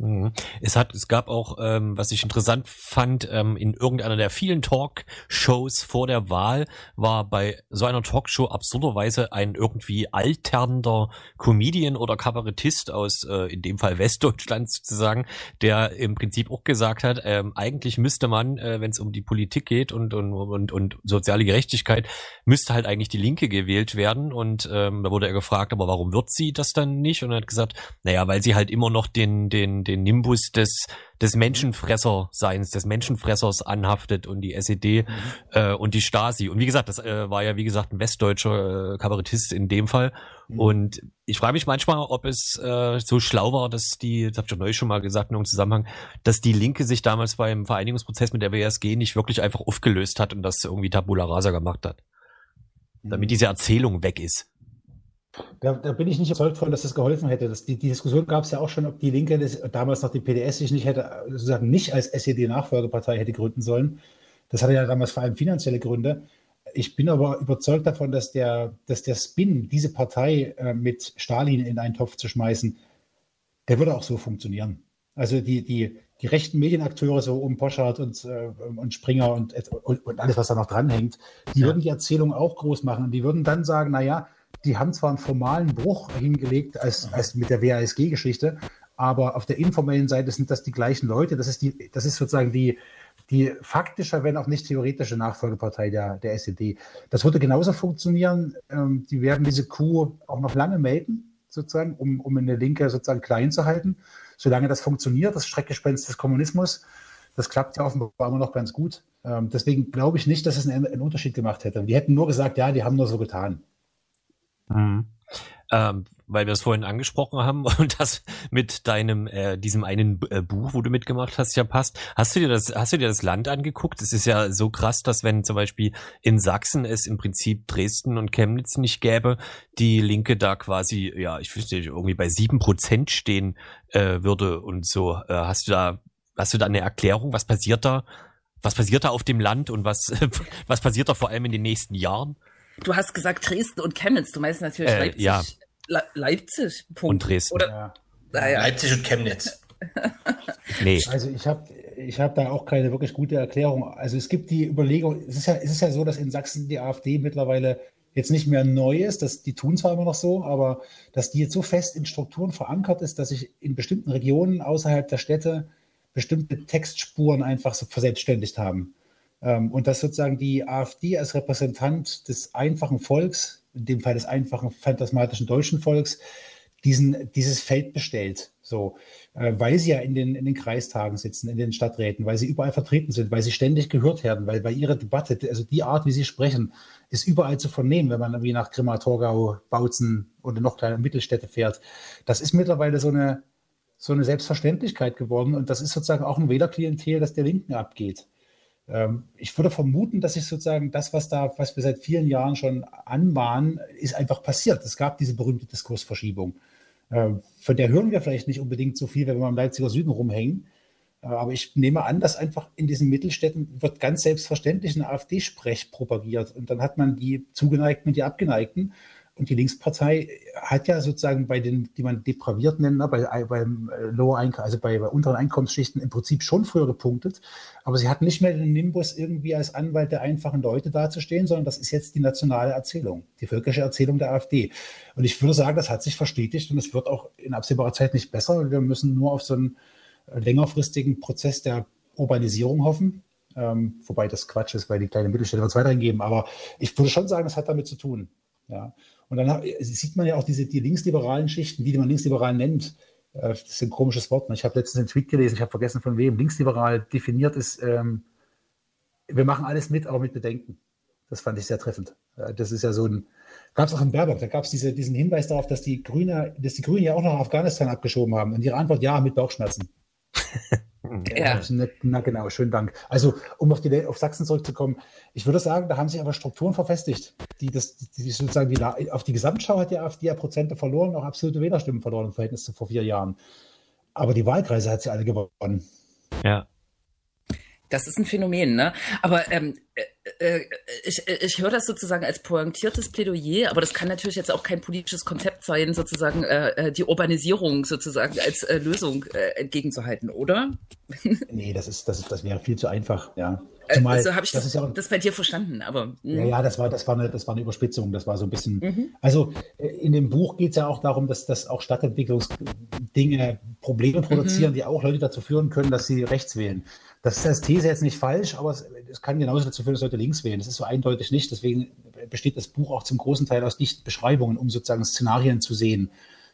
Mhm. Es hat, es gab auch, ähm, was ich interessant fand, ähm, in irgendeiner der vielen Talkshows vor der Wahl war bei so einer Talkshow absurderweise ein irgendwie alternder Comedian oder Kabarettist aus, äh, in dem Fall Westdeutschland sozusagen, der im Prinzip auch gesagt hat, ähm, eigentlich müsste man, äh, wenn es um die Politik geht und, und, und, und soziale Gerechtigkeit, müsste halt eigentlich die Linke gewählt werden. Und ähm, da wurde er gefragt, aber warum wird sie das dann nicht? Und er hat gesagt, naja, weil sie halt immer noch den, den, den Nimbus des, des Menschenfresserseins, des Menschenfressers anhaftet und die SED mhm. äh, und die Stasi. Und wie gesagt, das äh, war ja wie gesagt ein westdeutscher äh, Kabarettist in dem Fall. Mhm. Und ich frage mich manchmal, ob es äh, so schlau war, dass die, das habe ich ja neulich schon mal gesagt in einem Zusammenhang, dass die Linke sich damals beim Vereinigungsprozess mit der WSG nicht wirklich einfach aufgelöst hat und das irgendwie Tabula Rasa gemacht hat. Damit mhm. diese Erzählung weg ist. Da, da, bin ich nicht überzeugt von, dass das geholfen hätte. Das, die, die, Diskussion gab es ja auch schon, ob die Linke das, damals noch die PDS sich nicht hätte, sozusagen nicht als SED-Nachfolgepartei hätte gründen sollen. Das hatte ja damals vor allem finanzielle Gründe. Ich bin aber überzeugt davon, dass der, dass der Spin, diese Partei äh, mit Stalin in einen Topf zu schmeißen, der würde auch so funktionieren. Also die, die, die rechten Medienakteure, so um Poschardt und, äh, und Springer und, und, und, alles, was da noch dranhängt, die ja. würden die Erzählung auch groß machen und die würden dann sagen, naja, die haben zwar einen formalen Bruch hingelegt als, als mit der WASG-Geschichte, aber auf der informellen Seite sind das die gleichen Leute. Das ist, die, das ist sozusagen die, die faktische, wenn auch nicht theoretische Nachfolgepartei der, der SED. Das würde genauso funktionieren. Ähm, die werden diese Kuh auch noch lange melden, sozusagen, um, um eine Linke sozusagen klein zu halten. Solange das funktioniert, das Schreckgespenst des Kommunismus, das klappt ja offenbar immer noch ganz gut. Ähm, deswegen glaube ich nicht, dass es einen, einen Unterschied gemacht hätte. Die hätten nur gesagt, ja, die haben nur so getan. Mhm. Ähm, weil wir es vorhin angesprochen haben und das mit deinem äh, diesem einen äh, Buch, wo du mitgemacht hast, ja passt. Hast du dir das hast du dir das Land angeguckt? Es ist ja so krass, dass wenn zum Beispiel in Sachsen es im Prinzip Dresden und Chemnitz nicht gäbe, die Linke da quasi ja ich wüsste nicht irgendwie bei sieben Prozent stehen äh, würde und so. Äh, hast du da hast du da eine Erklärung? Was passiert da? Was passiert da auf dem Land und was was passiert da vor allem in den nächsten Jahren? Du hast gesagt Dresden und Chemnitz. Du meinst natürlich äh, Leipzig. Ja. Le Leipzig. Punkt. Und Dresden. Oder, ja. naja. Leipzig und Chemnitz. nee. Also ich habe ich hab da auch keine wirklich gute Erklärung. Also es gibt die Überlegung, es ist ja, es ist ja so, dass in Sachsen die AfD mittlerweile jetzt nicht mehr neu ist, dass die tun zwar immer noch so, aber dass die jetzt so fest in Strukturen verankert ist, dass sich in bestimmten Regionen außerhalb der Städte bestimmte Textspuren einfach so verselbstständigt haben. Ähm, und dass sozusagen die AfD als Repräsentant des einfachen Volks, in dem Fall des einfachen phantasmatischen deutschen Volks, diesen, dieses Feld bestellt. So, äh, weil sie ja in den, in den Kreistagen sitzen, in den Stadträten, weil sie überall vertreten sind, weil sie ständig gehört werden, weil bei ihrer Debatte, also die Art, wie sie sprechen, ist überall zu vernehmen, wenn man irgendwie nach Grimma, Torgau, Bautzen oder noch kleine Mittelstädte fährt. Das ist mittlerweile so eine, so eine Selbstverständlichkeit geworden und das ist sozusagen auch ein Wählerklientel, das der Linken abgeht. Ähm, ich würde vermuten, dass sich sozusagen das, was da, was wir seit vielen Jahren schon anmahnen, ist einfach passiert. Es gab diese berühmte Diskursverschiebung. Ähm, von der hören wir vielleicht nicht unbedingt so viel, wenn wir im Leipziger Süden rumhängen. Äh, aber ich nehme an, dass einfach in diesen Mittelstädten wird ganz selbstverständlich ein AfD-Sprech propagiert. Und dann hat man die Zugeneigten und die Abgeneigten. Und die Linkspartei hat ja sozusagen bei den, die man depraviert nennt, ne, bei, beim äh, Lower also bei, bei, unteren Einkommensschichten im Prinzip schon früher gepunktet. Aber sie hat nicht mehr den Nimbus irgendwie als Anwalt der einfachen Leute dazustehen, sondern das ist jetzt die nationale Erzählung, die völkische Erzählung der AfD. Und ich würde sagen, das hat sich verstetigt und es wird auch in absehbarer Zeit nicht besser. Wir müssen nur auf so einen längerfristigen Prozess der Urbanisierung hoffen. Ähm, wobei das Quatsch ist, weil die kleinen Mittelstädte wird es weiterhin geben. Aber ich würde schon sagen, das hat damit zu tun. Ja. Und dann sieht man ja auch diese die linksliberalen Schichten, die man linksliberal nennt. Äh, das ist ein komisches Wort. Ne? Ich habe letztens einen Tweet gelesen, ich habe vergessen von wem. Linksliberal definiert ist, ähm, wir machen alles mit, aber mit Bedenken. Das fand ich sehr treffend. Äh, das ist ja so ein, gab es auch in Baerbock, da gab es diese, diesen Hinweis darauf, dass die Grüne, dass die Grünen ja auch nach Afghanistan abgeschoben haben. Und ihre Antwort ja mit Bauchschmerzen. Ja. Na genau, schönen Dank. Also, um auf, die, auf Sachsen zurückzukommen, ich würde sagen, da haben sich aber Strukturen verfestigt, die das, die sozusagen die, auf die Gesamtschau hat die AfD ja Prozente verloren, auch absolute Wählerstimmen verloren im Verhältnis zu vor vier Jahren. Aber die Wahlkreise hat sie alle gewonnen. Ja. Das ist ein Phänomen, ne? Aber ähm, äh, äh ich, ich höre das sozusagen als pointiertes Plädoyer, aber das kann natürlich jetzt auch kein politisches Konzept sein, sozusagen äh, äh die Urbanisierung sozusagen als äh, Lösung äh, entgegenzuhalten, oder? nee, das ist, das ist, das wäre viel zu einfach, ja. Zumal, also habe ich das, das, ja, das, bei dir verstanden, aber. Mh. Ja, ja, das war, das war eine, das war eine Überspitzung, das war so ein bisschen. Mhm. Also in dem Buch geht es ja auch darum, dass, dass auch Stadtentwicklungsdinge Probleme produzieren, mhm. die auch Leute dazu führen können, dass sie rechts wählen. Das ist als These jetzt nicht falsch, aber es, es, kann genauso dazu führen, dass Leute links wählen. Das ist so eindeutig nicht. Deswegen besteht das Buch auch zum großen Teil aus dichten Beschreibungen, um sozusagen Szenarien zu sehen.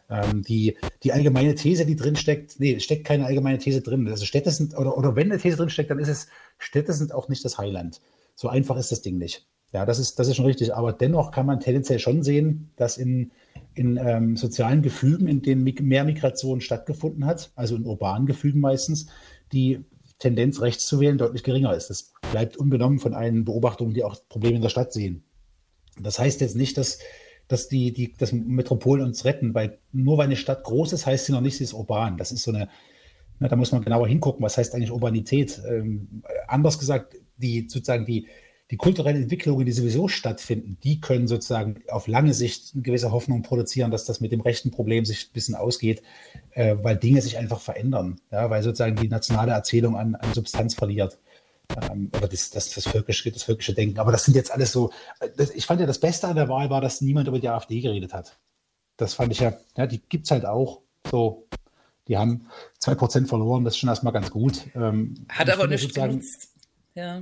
Ähm, die, die allgemeine These, die drin steckt, nee, steckt keine allgemeine These drin. Also Städte sind, oder, oder wenn eine These drin steckt, dann ist es, Städte sind auch nicht das Heiland. So einfach ist das Ding nicht. Ja, das ist, das ist schon richtig. Aber dennoch kann man tendenziell schon sehen, dass in, in ähm, sozialen Gefügen, in denen mehr Migration stattgefunden hat, also in urbanen Gefügen meistens, die Tendenz, rechts zu wählen, deutlich geringer ist. Das bleibt unbenommen von allen Beobachtungen, die auch Probleme in der Stadt sehen. Das heißt jetzt nicht, dass, dass die, die, das Metropolen uns retten, weil nur weil eine Stadt groß ist, heißt sie noch nicht, sie ist urban. Das ist so eine, na, da muss man genauer hingucken, was heißt eigentlich Urbanität. Ähm, anders gesagt, die sozusagen die, die kulturellen Entwicklungen, die sowieso stattfinden, die können sozusagen auf lange Sicht eine gewisse Hoffnung produzieren, dass das mit dem rechten Problem sich ein bisschen ausgeht, äh, weil Dinge sich einfach verändern, ja, weil sozusagen die nationale Erzählung an, an Substanz verliert. Ähm, oder das, das, das, völkische, das völkische Denken. Aber das sind jetzt alles so, das, ich fand ja das Beste an der Wahl war, dass niemand über die AfD geredet hat. Das fand ich ja, ja die gibt es halt auch so. Die haben zwei Prozent verloren, das ist schon erstmal ganz gut. Ähm, hat aber nicht genutzt. Ja.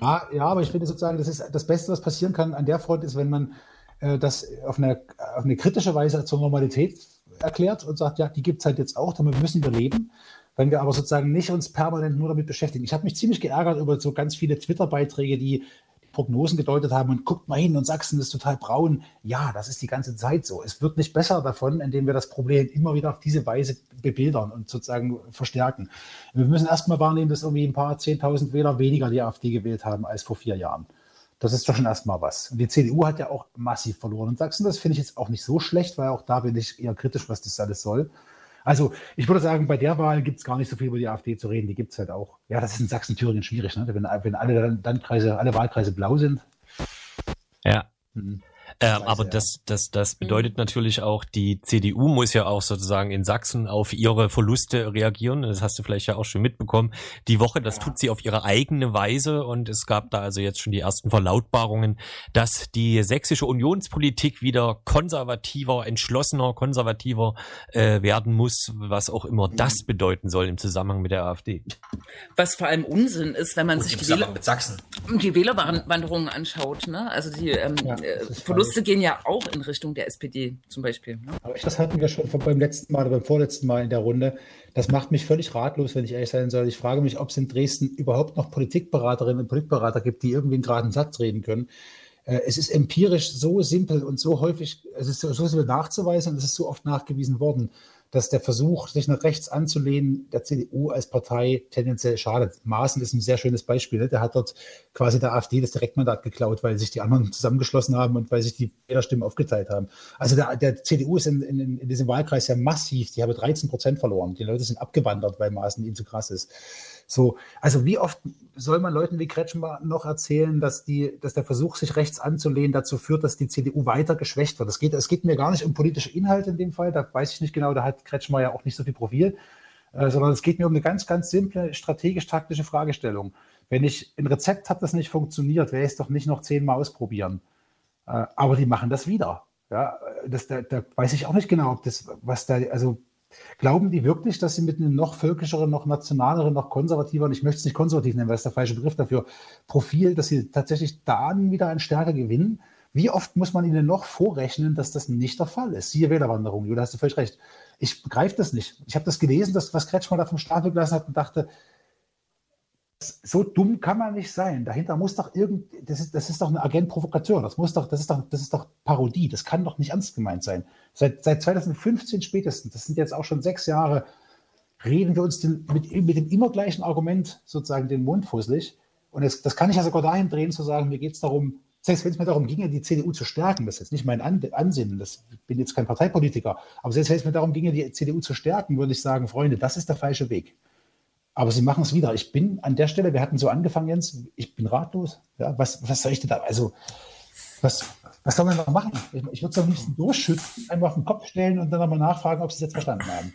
Ah, ja, aber ich finde sozusagen, das ist das Beste, was passieren kann an der Front, ist, wenn man äh, das auf eine, auf eine kritische Weise zur Normalität erklärt und sagt, ja, die gibt es halt jetzt auch, damit müssen wir leben. Wenn wir aber sozusagen nicht uns permanent nur damit beschäftigen. Ich habe mich ziemlich geärgert über so ganz viele Twitter-Beiträge, die Prognosen gedeutet haben und guckt mal hin und Sachsen ist total braun. Ja, das ist die ganze Zeit so. Es wird nicht besser davon, indem wir das Problem immer wieder auf diese Weise bebildern und sozusagen verstärken. Wir müssen erstmal wahrnehmen, dass irgendwie ein paar 10.000 Wähler weniger die AfD gewählt haben als vor vier Jahren. Das ist doch schon erstmal was. Und die CDU hat ja auch massiv verloren in Sachsen. Das finde ich jetzt auch nicht so schlecht, weil auch da bin ich eher kritisch, was das alles soll. Also ich würde sagen, bei der Wahl gibt es gar nicht so viel über die AfD zu reden. Die gibt es halt auch. Ja, das ist in Sachsen-Thüringen schwierig, ne? wenn, wenn alle Landkreise, alle Wahlkreise blau sind. Ja. Mhm. Ähm, aber das, das, das mhm. bedeutet natürlich auch, die CDU muss ja auch sozusagen in Sachsen auf ihre Verluste reagieren. Das hast du vielleicht ja auch schon mitbekommen. Die Woche, das ja. tut sie auf ihre eigene Weise und es gab da also jetzt schon die ersten Verlautbarungen, dass die sächsische Unionspolitik wieder konservativer, entschlossener, konservativer äh, werden muss, was auch immer mhm. das bedeuten soll im Zusammenhang mit der AfD. Was vor allem Unsinn ist, wenn man und sich die, Wähler, die Wählerwanderungen anschaut. Ne? Also die ähm, ja, Verluste Proteste gehen ja auch in Richtung der SPD zum Beispiel. Ne? Aber das hatten wir schon beim letzten Mal oder beim vorletzten Mal in der Runde. Das macht mich völlig ratlos, wenn ich ehrlich sein soll. Ich frage mich, ob es in Dresden überhaupt noch Politikberaterinnen und Politikberater gibt, die irgendwie einen geraden Satz reden können. Äh, es ist empirisch so simpel und so häufig, es ist so simpel nachzuweisen und es ist so oft nachgewiesen worden, dass der Versuch, sich nach rechts anzulehnen, der CDU als Partei tendenziell schadet. Maaßen ist ein sehr schönes Beispiel. Ne? Der hat dort quasi der AfD das Direktmandat geklaut, weil sich die anderen zusammengeschlossen haben und weil sich die Wählerstimmen aufgeteilt haben. Also der, der CDU ist in, in, in, diesem Wahlkreis ja massiv. Die haben 13 Prozent verloren. Die Leute sind abgewandert, weil Maaßen ihnen zu krass ist. So, also wie oft soll man Leuten wie Kretschmer noch erzählen, dass, die, dass der Versuch, sich rechts anzulehnen, dazu führt, dass die CDU weiter geschwächt wird? Es geht, es geht mir gar nicht um politische Inhalte in dem Fall, da weiß ich nicht genau, da hat Kretschmer ja auch nicht so viel Profil, äh, sondern es geht mir um eine ganz, ganz simple strategisch-taktische Fragestellung. Wenn ich ein Rezept habe, das nicht funktioniert, werde ich es doch nicht noch zehnmal ausprobieren. Äh, aber die machen das wieder. Ja, das, da, da weiß ich auch nicht genau, ob das, was da, also Glauben die wirklich, dass sie mit einem noch völkischeren, noch nationaleren, noch konservativeren, ich möchte es nicht konservativ nennen, weil es der falsche Begriff dafür, Profil, dass sie tatsächlich dann wieder an Stärke gewinnen? Wie oft muss man ihnen noch vorrechnen, dass das nicht der Fall ist? Siehe Wählerwanderung, Julia, hast du völlig recht. Ich begreife das nicht. Ich habe das gelesen, das, was Kretschmann da vom Stapel gelassen hat und dachte, so dumm kann man nicht sein. Dahinter muss doch irgend, das ist, das ist doch ein Agent Provokateur. Das muss doch, das ist doch, das ist doch Parodie. Das kann doch nicht ernst gemeint sein. Seit, seit 2015 spätestens, das sind jetzt auch schon sechs Jahre, reden wir uns den, mit, mit dem immer gleichen Argument sozusagen den Mund fusselig. Und es, das kann ich ja sogar dahin drehen, zu sagen, mir geht es darum, selbst wenn es mir darum ginge, die CDU zu stärken, das ist jetzt nicht mein Ansinnen, das ich bin jetzt kein Parteipolitiker, aber selbst wenn es mir darum ginge, die CDU zu stärken, würde ich sagen, Freunde, das ist der falsche Weg. Aber sie machen es wieder. Ich bin an der Stelle, wir hatten so angefangen, Jens, ich bin ratlos. Ja, was, was soll ich denn da? Also, was, was soll man da machen? Ich, ich würde es am liebsten durchschütten, einfach auf den Kopf stellen und dann nochmal nachfragen, ob sie es jetzt verstanden haben.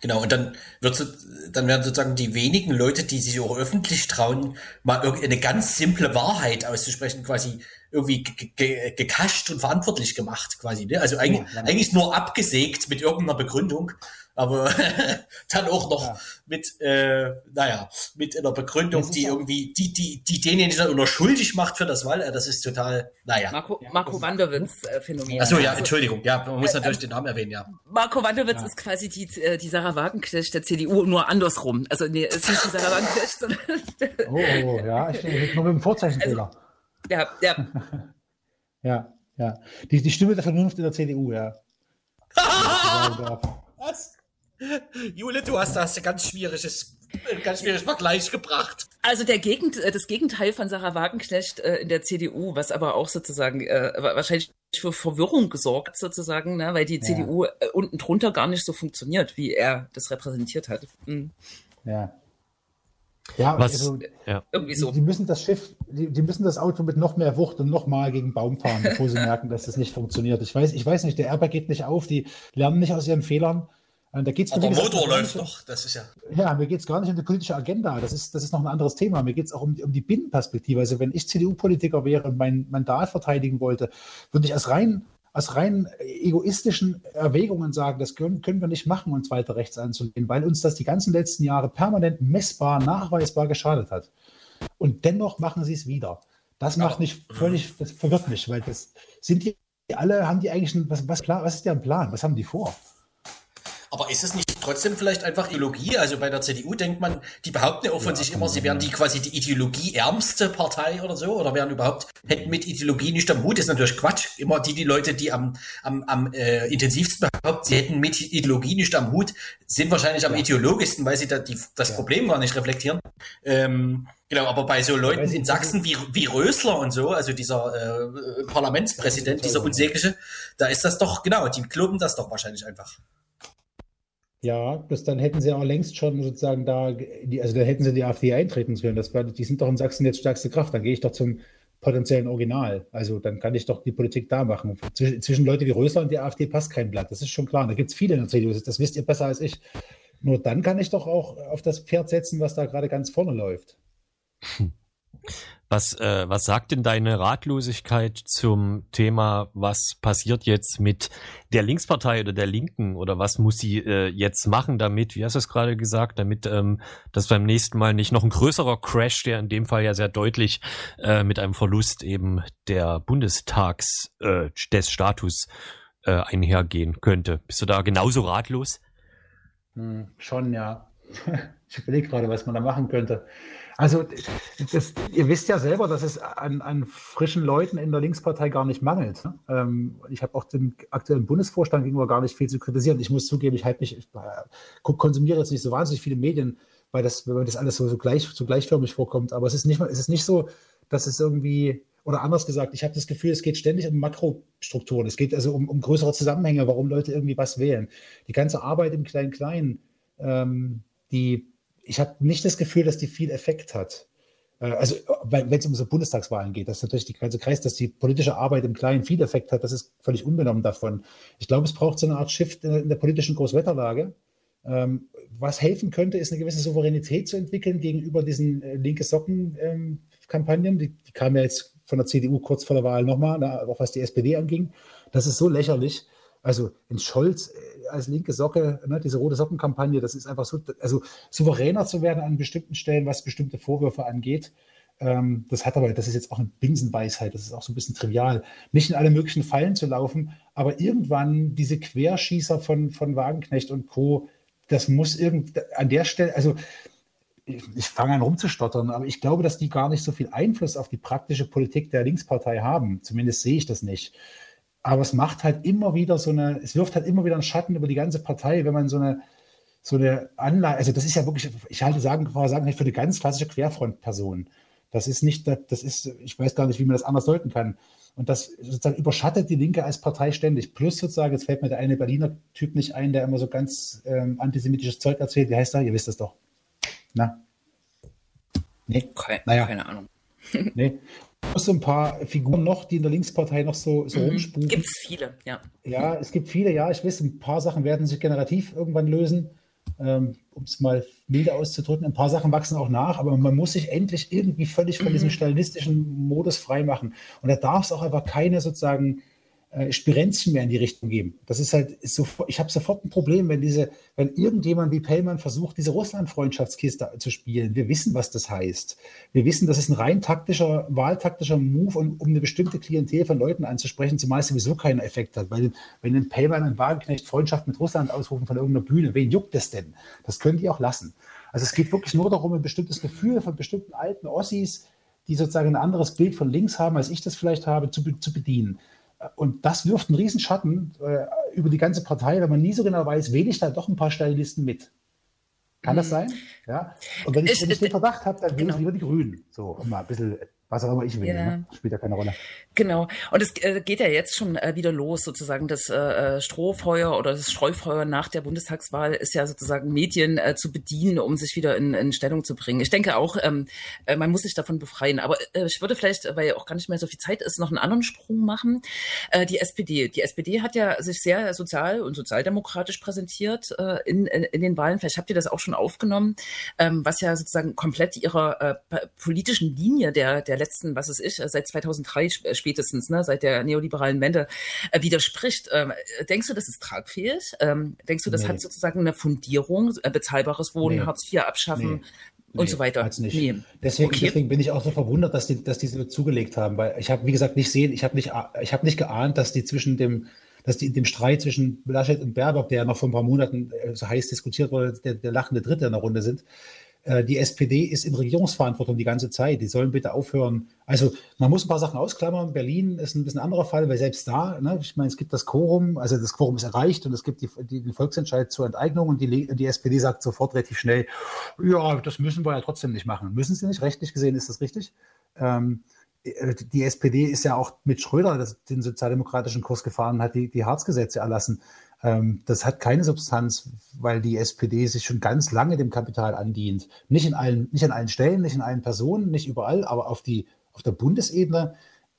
Genau, und dann wird dann werden sozusagen die wenigen Leute, die sich auch öffentlich trauen, mal irgendeine ganz simple Wahrheit auszusprechen, quasi irgendwie gekascht und verantwortlich gemacht, quasi. Ne? Also eigentlich, ja, eigentlich nur abgesägt mit irgendeiner Begründung aber dann auch noch ja. mit, äh, naja, mit einer Begründung, die irgendwie, die, die, die denjenigen dann nur schuldig macht für das Wahl, äh, das ist total, naja. Marco, Marco Wanderwitz-Phänomen. Achso, ja, Entschuldigung, ja, man muss äh, natürlich äh, den Namen erwähnen, ja. Marco Wanderwitz ja. ist quasi die, äh, die Sarah Wagenknecht der CDU, nur andersrum. Also, nee, es ist nicht die Sarah Wagenknecht, sondern. oh, oh, ja, ich, nur mit dem Vorzeichenfehler. Also, ja, ja. ja, ja. Die, die Stimme der Vernunft in der CDU, ja. Jule, du hast das ganz schwieriges, ganz schwieriges Vergleich gebracht. Also der Gegend, äh, das Gegenteil von Sarah Wagenknecht äh, in der CDU, was aber auch sozusagen äh, wahrscheinlich für Verwirrung gesorgt sozusagen, ne, weil die ja. CDU unten drunter gar nicht so funktioniert, wie er das repräsentiert hat. Mhm. Ja. Ja, Was, also, ja. irgendwie so. Die, die, müssen das Schiff, die, die, müssen das Auto mit noch mehr Wucht und noch mal gegen Baum fahren, bevor sie merken, dass das nicht funktioniert. Ich weiß, ich weiß nicht, der Airbag geht nicht auf, die lernen nicht aus ihren Fehlern. Äh, da geht's Aber Motor läuft noch, das ist ja. Ja, mir geht es gar nicht um die politische Agenda. Das ist, das ist noch ein anderes Thema. Mir geht es auch um, um die Binnenperspektive. Also, wenn ich CDU-Politiker wäre und mein Mandat verteidigen wollte, würde ich als rein, aus rein egoistischen Erwägungen sagen, das können, können wir nicht machen, uns weiter rechts anzulehnen, weil uns das die ganzen letzten Jahre permanent messbar, nachweisbar geschadet hat. Und dennoch machen sie es wieder. Das macht mich völlig, das verwirrt mich, weil das sind die alle, haben die eigentlich, ein, was, was, was ist deren Plan? Was haben die vor? Aber ist es nicht trotzdem vielleicht einfach Ideologie? Also bei der CDU denkt man, die behaupten ja auch von ja, sich immer, sie wären die quasi die ideologieärmste Partei oder so, oder wären überhaupt, hätten mit Ideologie nicht am Hut. Das ist natürlich Quatsch. Immer die, die Leute, die am, am, am äh, intensivsten behaupten, sie hätten mit Ideologie nicht am Hut, sind wahrscheinlich am ja. ideologischsten, weil sie da die, das ja. Problem gar nicht reflektieren. Ähm, Genau, aber bei so Leuten in Sachsen wie, wie Rösler und so, also dieser äh, Parlamentspräsident, dieser unsägliche, da ist das doch, genau, die kloppen das doch wahrscheinlich einfach. Ja, das, dann hätten sie auch längst schon sozusagen da, die, also da hätten sie die AfD eintreten können. Das war, die sind doch in Sachsen jetzt stärkste Kraft. Dann gehe ich doch zum potenziellen Original. Also dann kann ich doch die Politik da machen. Zwischen, zwischen Leute wie Rösler und die AfD passt kein Blatt. Das ist schon klar. Da gibt es viele in der CDU. Das wisst ihr besser als ich. Nur dann kann ich doch auch auf das Pferd setzen, was da gerade ganz vorne läuft. Hm. Was, äh, was sagt denn deine Ratlosigkeit zum Thema, was passiert jetzt mit der Linkspartei oder der Linken oder was muss sie äh, jetzt machen, damit, wie hast du es gerade gesagt, damit ähm, das beim nächsten Mal nicht noch ein größerer Crash, der in dem Fall ja sehr deutlich äh, mit einem Verlust eben der Bundestags äh, des Status äh, einhergehen könnte. Bist du da genauso ratlos? Hm, schon, ja. ich überlege gerade, was man da machen könnte. Also, das, ihr wisst ja selber, dass es an, an, frischen Leuten in der Linkspartei gar nicht mangelt. Ne? Ähm, ich habe auch den aktuellen Bundesvorstand gegenüber gar nicht viel zu kritisieren. Ich muss zugeben, ich halt mich, ich äh, konsumiere jetzt nicht so wahnsinnig viele Medien, weil das, wenn man das alles so, so, gleich, so gleichförmig vorkommt. Aber es ist nicht, es ist nicht so, dass es irgendwie, oder anders gesagt, ich habe das Gefühl, es geht ständig um Makrostrukturen. Es geht also um, um größere Zusammenhänge, warum Leute irgendwie was wählen. Die ganze Arbeit im Klein-Klein, ähm, die ich habe nicht das Gefühl, dass die viel Effekt hat. Äh, also, wenn es um so Bundestagswahlen geht, dass natürlich die ganze Kreis, dass die politische Arbeit im Kleinen viel Effekt hat, das ist völlig unbenommen davon. Ich glaube, es braucht so eine Art Shift in der politischen Großwetterlage. Ähm, was helfen könnte, ist eine gewisse Souveränität zu entwickeln gegenüber diesen äh, linke Socken-Kampagnen. Die, die kamen ja jetzt von der CDU kurz vor der Wahl nochmal, auch was die SPD anging. Das ist so lächerlich. Also in Scholz äh, als linke Socke, ne, diese rote Sockenkampagne, das ist einfach so, also souveräner zu werden an bestimmten Stellen, was bestimmte Vorwürfe angeht. Ähm, das hat aber, das ist jetzt auch eine Binsenweisheit, das ist auch so ein bisschen trivial, nicht in alle möglichen Fallen zu laufen, aber irgendwann diese Querschießer von, von Wagenknecht und Co., das muss irgend an der Stelle, also ich, ich fange an rumzustottern, aber ich glaube, dass die gar nicht so viel Einfluss auf die praktische Politik der Linkspartei haben. Zumindest sehe ich das nicht. Aber es macht halt immer wieder so eine, es wirft halt immer wieder einen Schatten über die ganze Partei, wenn man so eine, so eine Anlage, also das ist ja wirklich, ich halte sagen, sagen für eine ganz klassische Querfrontperson. Das ist nicht, das ist, ich weiß gar nicht, wie man das anders deuten kann. Und das sozusagen überschattet die Linke als Partei ständig. Plus sozusagen, jetzt fällt mir der eine Berliner Typ nicht ein, der immer so ganz ähm, antisemitisches Zeug erzählt. Wie heißt er? Ihr wisst das doch. Na? Nee? Keine, naja. keine Ahnung. nee so ein paar Figuren noch, die in der Linkspartei noch so, so mhm. rumspuken. Gibt es viele, ja. Ja, es gibt viele, ja. Ich weiß, ein paar Sachen werden sich generativ irgendwann lösen, ähm, um es mal milde auszudrücken. Ein paar Sachen wachsen auch nach, aber man muss sich endlich irgendwie völlig von mhm. diesem stalinistischen Modus freimachen. Und da darf es auch einfach keine sozusagen äh, Spirenzchen mehr in die Richtung geben. Das ist halt, so, ich habe sofort ein Problem, wenn diese, wenn irgendjemand wie Pellmann versucht, diese Russland-Freundschaftskiste zu spielen. Wir wissen, was das heißt. Wir wissen, das ist ein rein taktischer, wahltaktischer Move, um, um eine bestimmte Klientel von Leuten anzusprechen, zumal es sowieso keinen Effekt hat. Weil wenn ein Pellmann und Wagenknecht Freundschaft mit Russland ausrufen von irgendeiner Bühne, wen juckt das denn? Das können die auch lassen. Also es geht wirklich nur darum, ein bestimmtes Gefühl von bestimmten alten Ossis, die sozusagen ein anderes Bild von links haben, als ich das vielleicht habe, zu, zu bedienen. Und das wirft einen riesen Schatten äh, über die ganze Partei, wenn man nie so genau weiß, wähle ich da doch ein paar Stylisten mit. Kann das mhm. sein? Ja. Und wenn ich, wenn ich den Verdacht habe, dann wähle genau. ich lieber die Grünen. So, um mal ein bisschen was auch immer ich will, ja. ne? spielt ja keine Rolle. Genau. Und es äh, geht ja jetzt schon äh, wieder los, sozusagen das äh, äh, Strohfeuer oder das Streufeuer nach der Bundestagswahl ist ja sozusagen Medien äh, zu bedienen, um sich wieder in, in Stellung zu bringen. Ich denke auch, ähm, äh, man muss sich davon befreien. Aber äh, ich würde vielleicht, weil ja auch gar nicht mehr so viel Zeit ist, noch einen anderen Sprung machen. Äh, die SPD. Die SPD hat ja sich sehr sozial und sozialdemokratisch präsentiert äh, in, in, in den Wahlen. Vielleicht habt ihr das auch schon aufgenommen, ähm, was ja sozusagen komplett ihrer äh, politischen Linie der, der der letzten, was es ist, seit 2003 äh, spätestens, ne, seit der neoliberalen Wende, äh, widerspricht. Ähm, denkst du, das ist tragfähig? Ähm, denkst du, das nee. hat sozusagen eine Fundierung, äh, bezahlbares Wohnen, nee. Hartz IV abschaffen? Nee. Und nee, so weiter. Nicht. Nee. Deswegen, okay. deswegen bin ich auch so verwundert, dass die, dass die so zugelegt haben, weil ich habe, wie gesagt, nicht sehen, ich habe nicht, ich habe nicht geahnt, dass die zwischen dem, dass die in dem Streit zwischen Laschet und Baerbock, der noch vor ein paar Monaten äh, so heiß diskutiert wurde, der, der lachende Dritte in der Runde sind, äh, die SPD ist in Regierungsverantwortung die ganze Zeit. Die sollen bitte aufhören. Also man muss ein paar Sachen ausklammern. Berlin ist ein bisschen anderer Fall, weil selbst da, ne, ich meine, es gibt das Quorum, also das Quorum ist erreicht und es gibt die, die, den Volksentscheid zur Enteignung und die, die SPD sagt sofort relativ schnell, ja, das müssen wir ja trotzdem nicht machen. Müssen sie nicht? Rechtlich gesehen ist das richtig. Ähm, die SPD ist ja auch mit Schröder das, den sozialdemokratischen Kurs gefahren, hat die, die Harzgesetze erlassen. Ähm, das hat keine Substanz, weil die SPD sich schon ganz lange dem Kapital andient. Nicht in allen, nicht an allen Stellen, nicht in allen Personen, nicht überall, aber auf die, auf der Bundesebene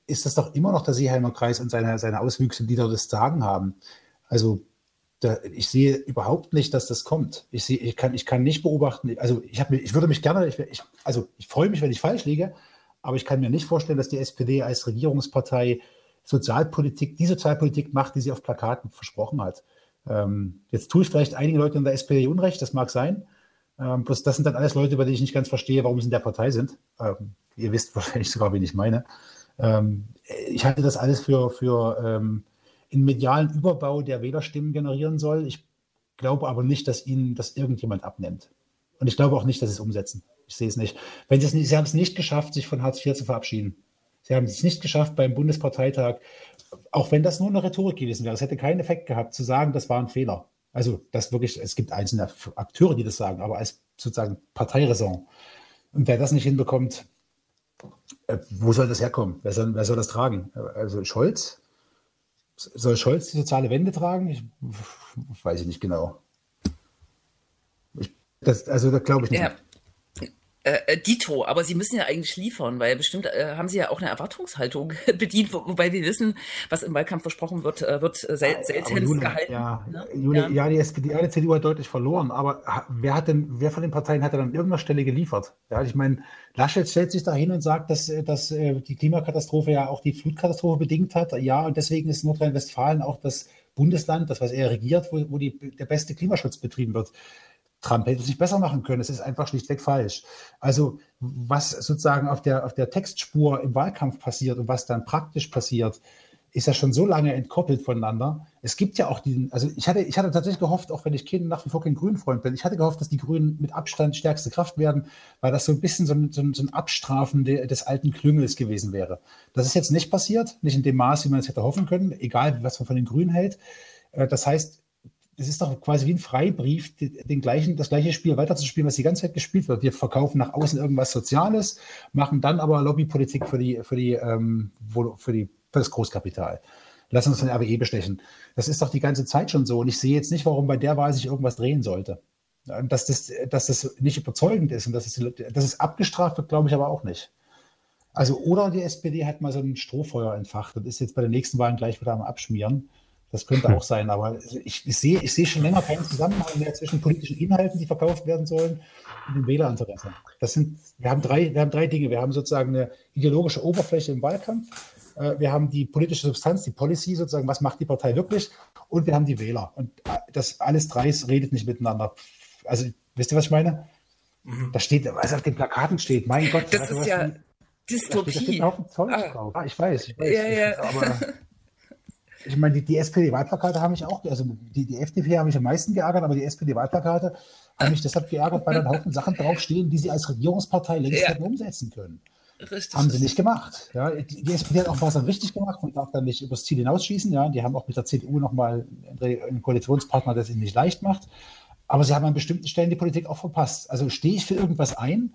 ist das doch immer noch der Seeheimer Kreis und seine, seine Auswüchse, die da das Sagen haben. Also da, ich sehe überhaupt nicht, dass das kommt. Ich, sehe, ich, kann, ich kann nicht beobachten, also ich, hab, ich würde mich gerne, ich, ich, also ich freue mich, wenn ich falsch liege, Aber ich kann mir nicht vorstellen, dass die SPD als Regierungspartei Sozialpolitik, die Sozialpolitik macht, die sie auf Plakaten versprochen hat. Ähm, jetzt tue ich vielleicht einige Leute in der SPD Unrecht, das mag sein. Ähm, bloß das sind dann alles Leute, bei denen ich nicht ganz verstehe, warum sie in der Partei sind. Ähm, ihr wisst wahrscheinlich sogar, wen ich meine. Ähm, ich halte das alles für, für ähm, einen medialen Überbau, der Wählerstimmen generieren soll. Ich glaube aber nicht, dass ihnen das irgendjemand abnimmt. Und ich glaube auch nicht, dass sie es umsetzen. Ich sehe es nicht. Wenn sie es nicht, sie haben es nicht geschafft, sich von Hartz IV zu verabschieden. Sie haben es nicht geschafft beim Bundesparteitag, auch wenn das nur eine Rhetorik gewesen wäre. Es hätte keinen Effekt gehabt, zu sagen, das war ein Fehler. Also, das wirklich, es gibt einzelne Akteure, die das sagen, aber als sozusagen Parteiräson. Und wer das nicht hinbekommt, äh, wo soll das herkommen? Wer soll, wer soll das tragen? Also Scholz? Soll Scholz die soziale Wende tragen? Ich, weiß ich nicht genau. Ich, das, also da glaube ich nicht. Ja. Äh, äh, Dito, aber sie müssen ja eigentlich liefern, weil bestimmt äh, haben sie ja auch eine Erwartungshaltung bedient, wo, wobei wir wissen, was im Wahlkampf versprochen wird, äh, wird sel selten gehalten. Ja, ne? Jule, ja. ja, die SPD, die CDU hat deutlich verloren, aber wer hat denn, wer von den Parteien hat denn an irgendeiner Stelle geliefert? Ja, ich meine, Laschet stellt sich da hin und sagt, dass, äh, dass äh, die Klimakatastrophe ja auch die Flutkatastrophe bedingt hat. Ja, und deswegen ist Nordrhein-Westfalen auch das Bundesland, das was er regiert, wo, wo die, der beste Klimaschutz betrieben wird. Trump hätte es nicht besser machen können. Es ist einfach schlichtweg falsch. Also was sozusagen auf der, auf der Textspur im Wahlkampf passiert und was dann praktisch passiert, ist ja schon so lange entkoppelt voneinander. Es gibt ja auch diesen, also ich hatte, ich hatte tatsächlich gehofft, auch wenn ich kein, nach wie vor kein Grünfreund bin, ich hatte gehofft, dass die Grünen mit Abstand stärkste Kraft werden, weil das so ein bisschen so ein, so ein, Abstrafen de, des alten Klüngels gewesen wäre. Das ist jetzt nicht passiert, nicht in dem Maß, wie man es hätte hoffen können, egal was man von den Grünen hält. Äh, das heißt, es ist doch quasi wie ein Freibrief, den gleichen, das gleiche Spiel weiterzuspielen, was die ganze Zeit gespielt wird. Wir verkaufen nach außen irgendwas Soziales, machen dann aber Lobbypolitik für die, für die, ähm, für die, für das Großkapital. Lassen uns der RWE bestechen. Das ist doch die ganze Zeit schon so. Und ich sehe jetzt nicht, warum bei der Wahl sich irgendwas drehen sollte. Dass das, dass das nicht überzeugend ist und dass es, dass es abgestraft wird, glaube ich aber auch nicht. Also, oder die SPD hat mal so ein Strohfeuer entfacht und ist jetzt bei den nächsten Wahlen gleich wieder am Abschmieren. Das könnte auch sein, aber ich, ich, sehe, ich sehe schon länger keinen Zusammenhang mehr zwischen politischen Inhalten, die verkauft werden sollen, und dem Wählerinteresse. Das sind, wir haben drei, wir haben drei Dinge. Wir haben sozusagen eine ideologische Oberfläche im Wahlkampf. Äh, wir haben die politische Substanz, die Policy sozusagen, was macht die Partei wirklich? Und wir haben die Wähler. Und äh, das alles drei redet nicht miteinander. Also, wisst ihr, was ich meine? Mhm. Da steht, was auf den Plakaten steht, mein Gott. Das ist ja Dystopie. Da steht, da steht ah. drauf. Ah, ich weiß, ich weiß. Ja, ja. Aber ich meine, die, die SPD-Wahlplakate haben mich auch, also die, die FDP haben mich am meisten geärgert, aber die SPD-Wahlplakate haben mich deshalb geärgert, weil da ein Haufen Sachen draufstehen, die sie als Regierungspartei längst ja. hätten umsetzen können. Richtig. Haben sie nicht gemacht. Ja, die, die SPD hat auch was dann richtig gemacht und darf dann nicht übers Ziel hinausschießen. Ja, die haben auch mit der CDU nochmal einen Koalitionspartner, der es ihnen nicht leicht macht. Aber sie haben an bestimmten Stellen die Politik auch verpasst. Also stehe ich für irgendwas ein,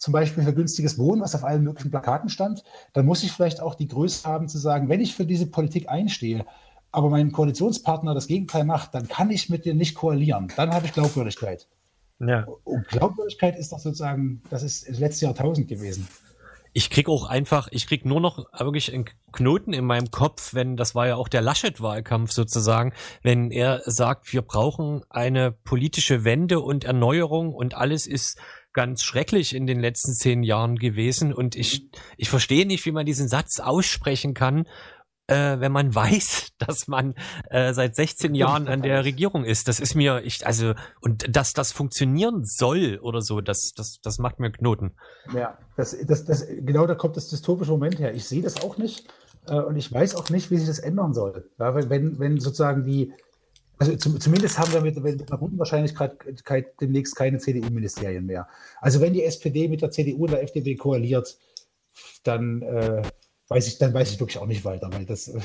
zum Beispiel für günstiges Wohnen, was auf allen möglichen Plakaten stand, dann muss ich vielleicht auch die Größe haben zu sagen, wenn ich für diese Politik einstehe, aber mein Koalitionspartner das Gegenteil macht, dann kann ich mit dir nicht koalieren. Dann habe ich Glaubwürdigkeit. Ja. Und Glaubwürdigkeit ist doch sozusagen, das ist das letzte Jahrtausend gewesen. Ich krieg auch einfach, ich krieg nur noch wirklich einen Knoten in meinem Kopf, wenn, das war ja auch der Laschet-Wahlkampf sozusagen, wenn er sagt, wir brauchen eine politische Wende und Erneuerung und alles ist ganz schrecklich in den letzten zehn Jahren gewesen und ich, mhm. ich verstehe nicht, wie man diesen Satz aussprechen kann, äh, wenn man weiß, dass man äh, seit 16 Jahren an der Regierung ist. Das ist mir, ich, also, und dass das funktionieren soll oder so, das, das, das macht mir Knoten. Ja, das, das, das, genau da kommt das dystopische Moment her. Ich sehe das auch nicht äh, und ich weiß auch nicht, wie sich das ändern soll. Ja, wenn, wenn sozusagen die, also zum, zumindest haben wir mit, mit einer guten Wahrscheinlichkeit demnächst keine CDU-Ministerien mehr. Also wenn die SPD mit der CDU und der FDP koaliert, dann äh, weiß ich, dann weiß ich wirklich auch nicht weiter, weil das.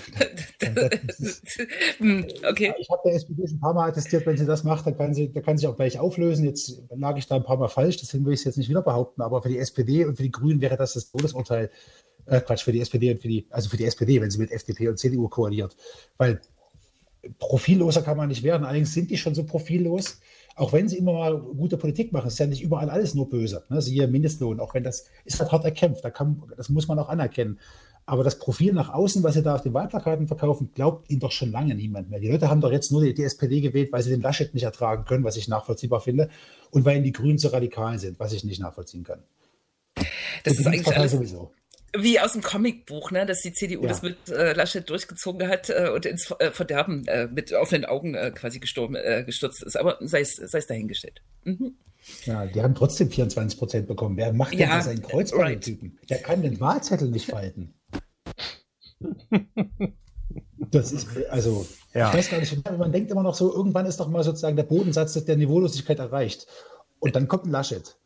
Hm, okay. Ich habe der SPD schon ein paar Mal attestiert, wenn sie das macht, dann kann sie, dann kann sie auch gleich auflösen. Jetzt lag ich da ein paar Mal falsch, deswegen will ich es jetzt nicht wieder behaupten. Aber für die SPD und für die Grünen wäre das das Todesurteil. Äh, Quatsch, für die SPD und für die, also für die SPD, wenn sie mit FDP und CDU koaliert. Weil profilloser kann man nicht werden. Allerdings sind die schon so profillos, auch wenn sie immer mal gute Politik machen. Es ist ja nicht überall alles nur böse. Ne? Siehe Mindestlohn, auch wenn das ist halt hart erkämpft. Da kann, das muss man auch anerkennen. Aber das Profil nach außen, was sie da auf den Wahlplakaten verkaufen, glaubt ihnen doch schon lange niemand mehr. Die Leute haben doch jetzt nur die, die SPD gewählt, weil sie den Laschet nicht ertragen können, was ich nachvollziehbar finde, und weil ihnen die Grünen zu radikal sind, was ich nicht nachvollziehen kann. Das ist eigentlich alles sowieso. Wie aus dem Comicbuch, ne, dass die CDU ja. das mit äh, Laschet durchgezogen hat äh, und ins äh, Verderben äh, mit offenen Augen äh, quasi gestorben, äh, gestürzt ist. Aber sei es dahingestellt. Mhm. Ja, die haben trotzdem 24 Prozent bekommen. Wer macht denn ja, da seinen Kreuz bei right. den Typen? Der kann den Wahlzettel nicht falten. Das ist, also, ja. ich weiß gar nicht, man denkt immer noch so, irgendwann ist doch mal sozusagen der Bodensatz der Niveaulosigkeit erreicht. Und dann kommt ein Laschet.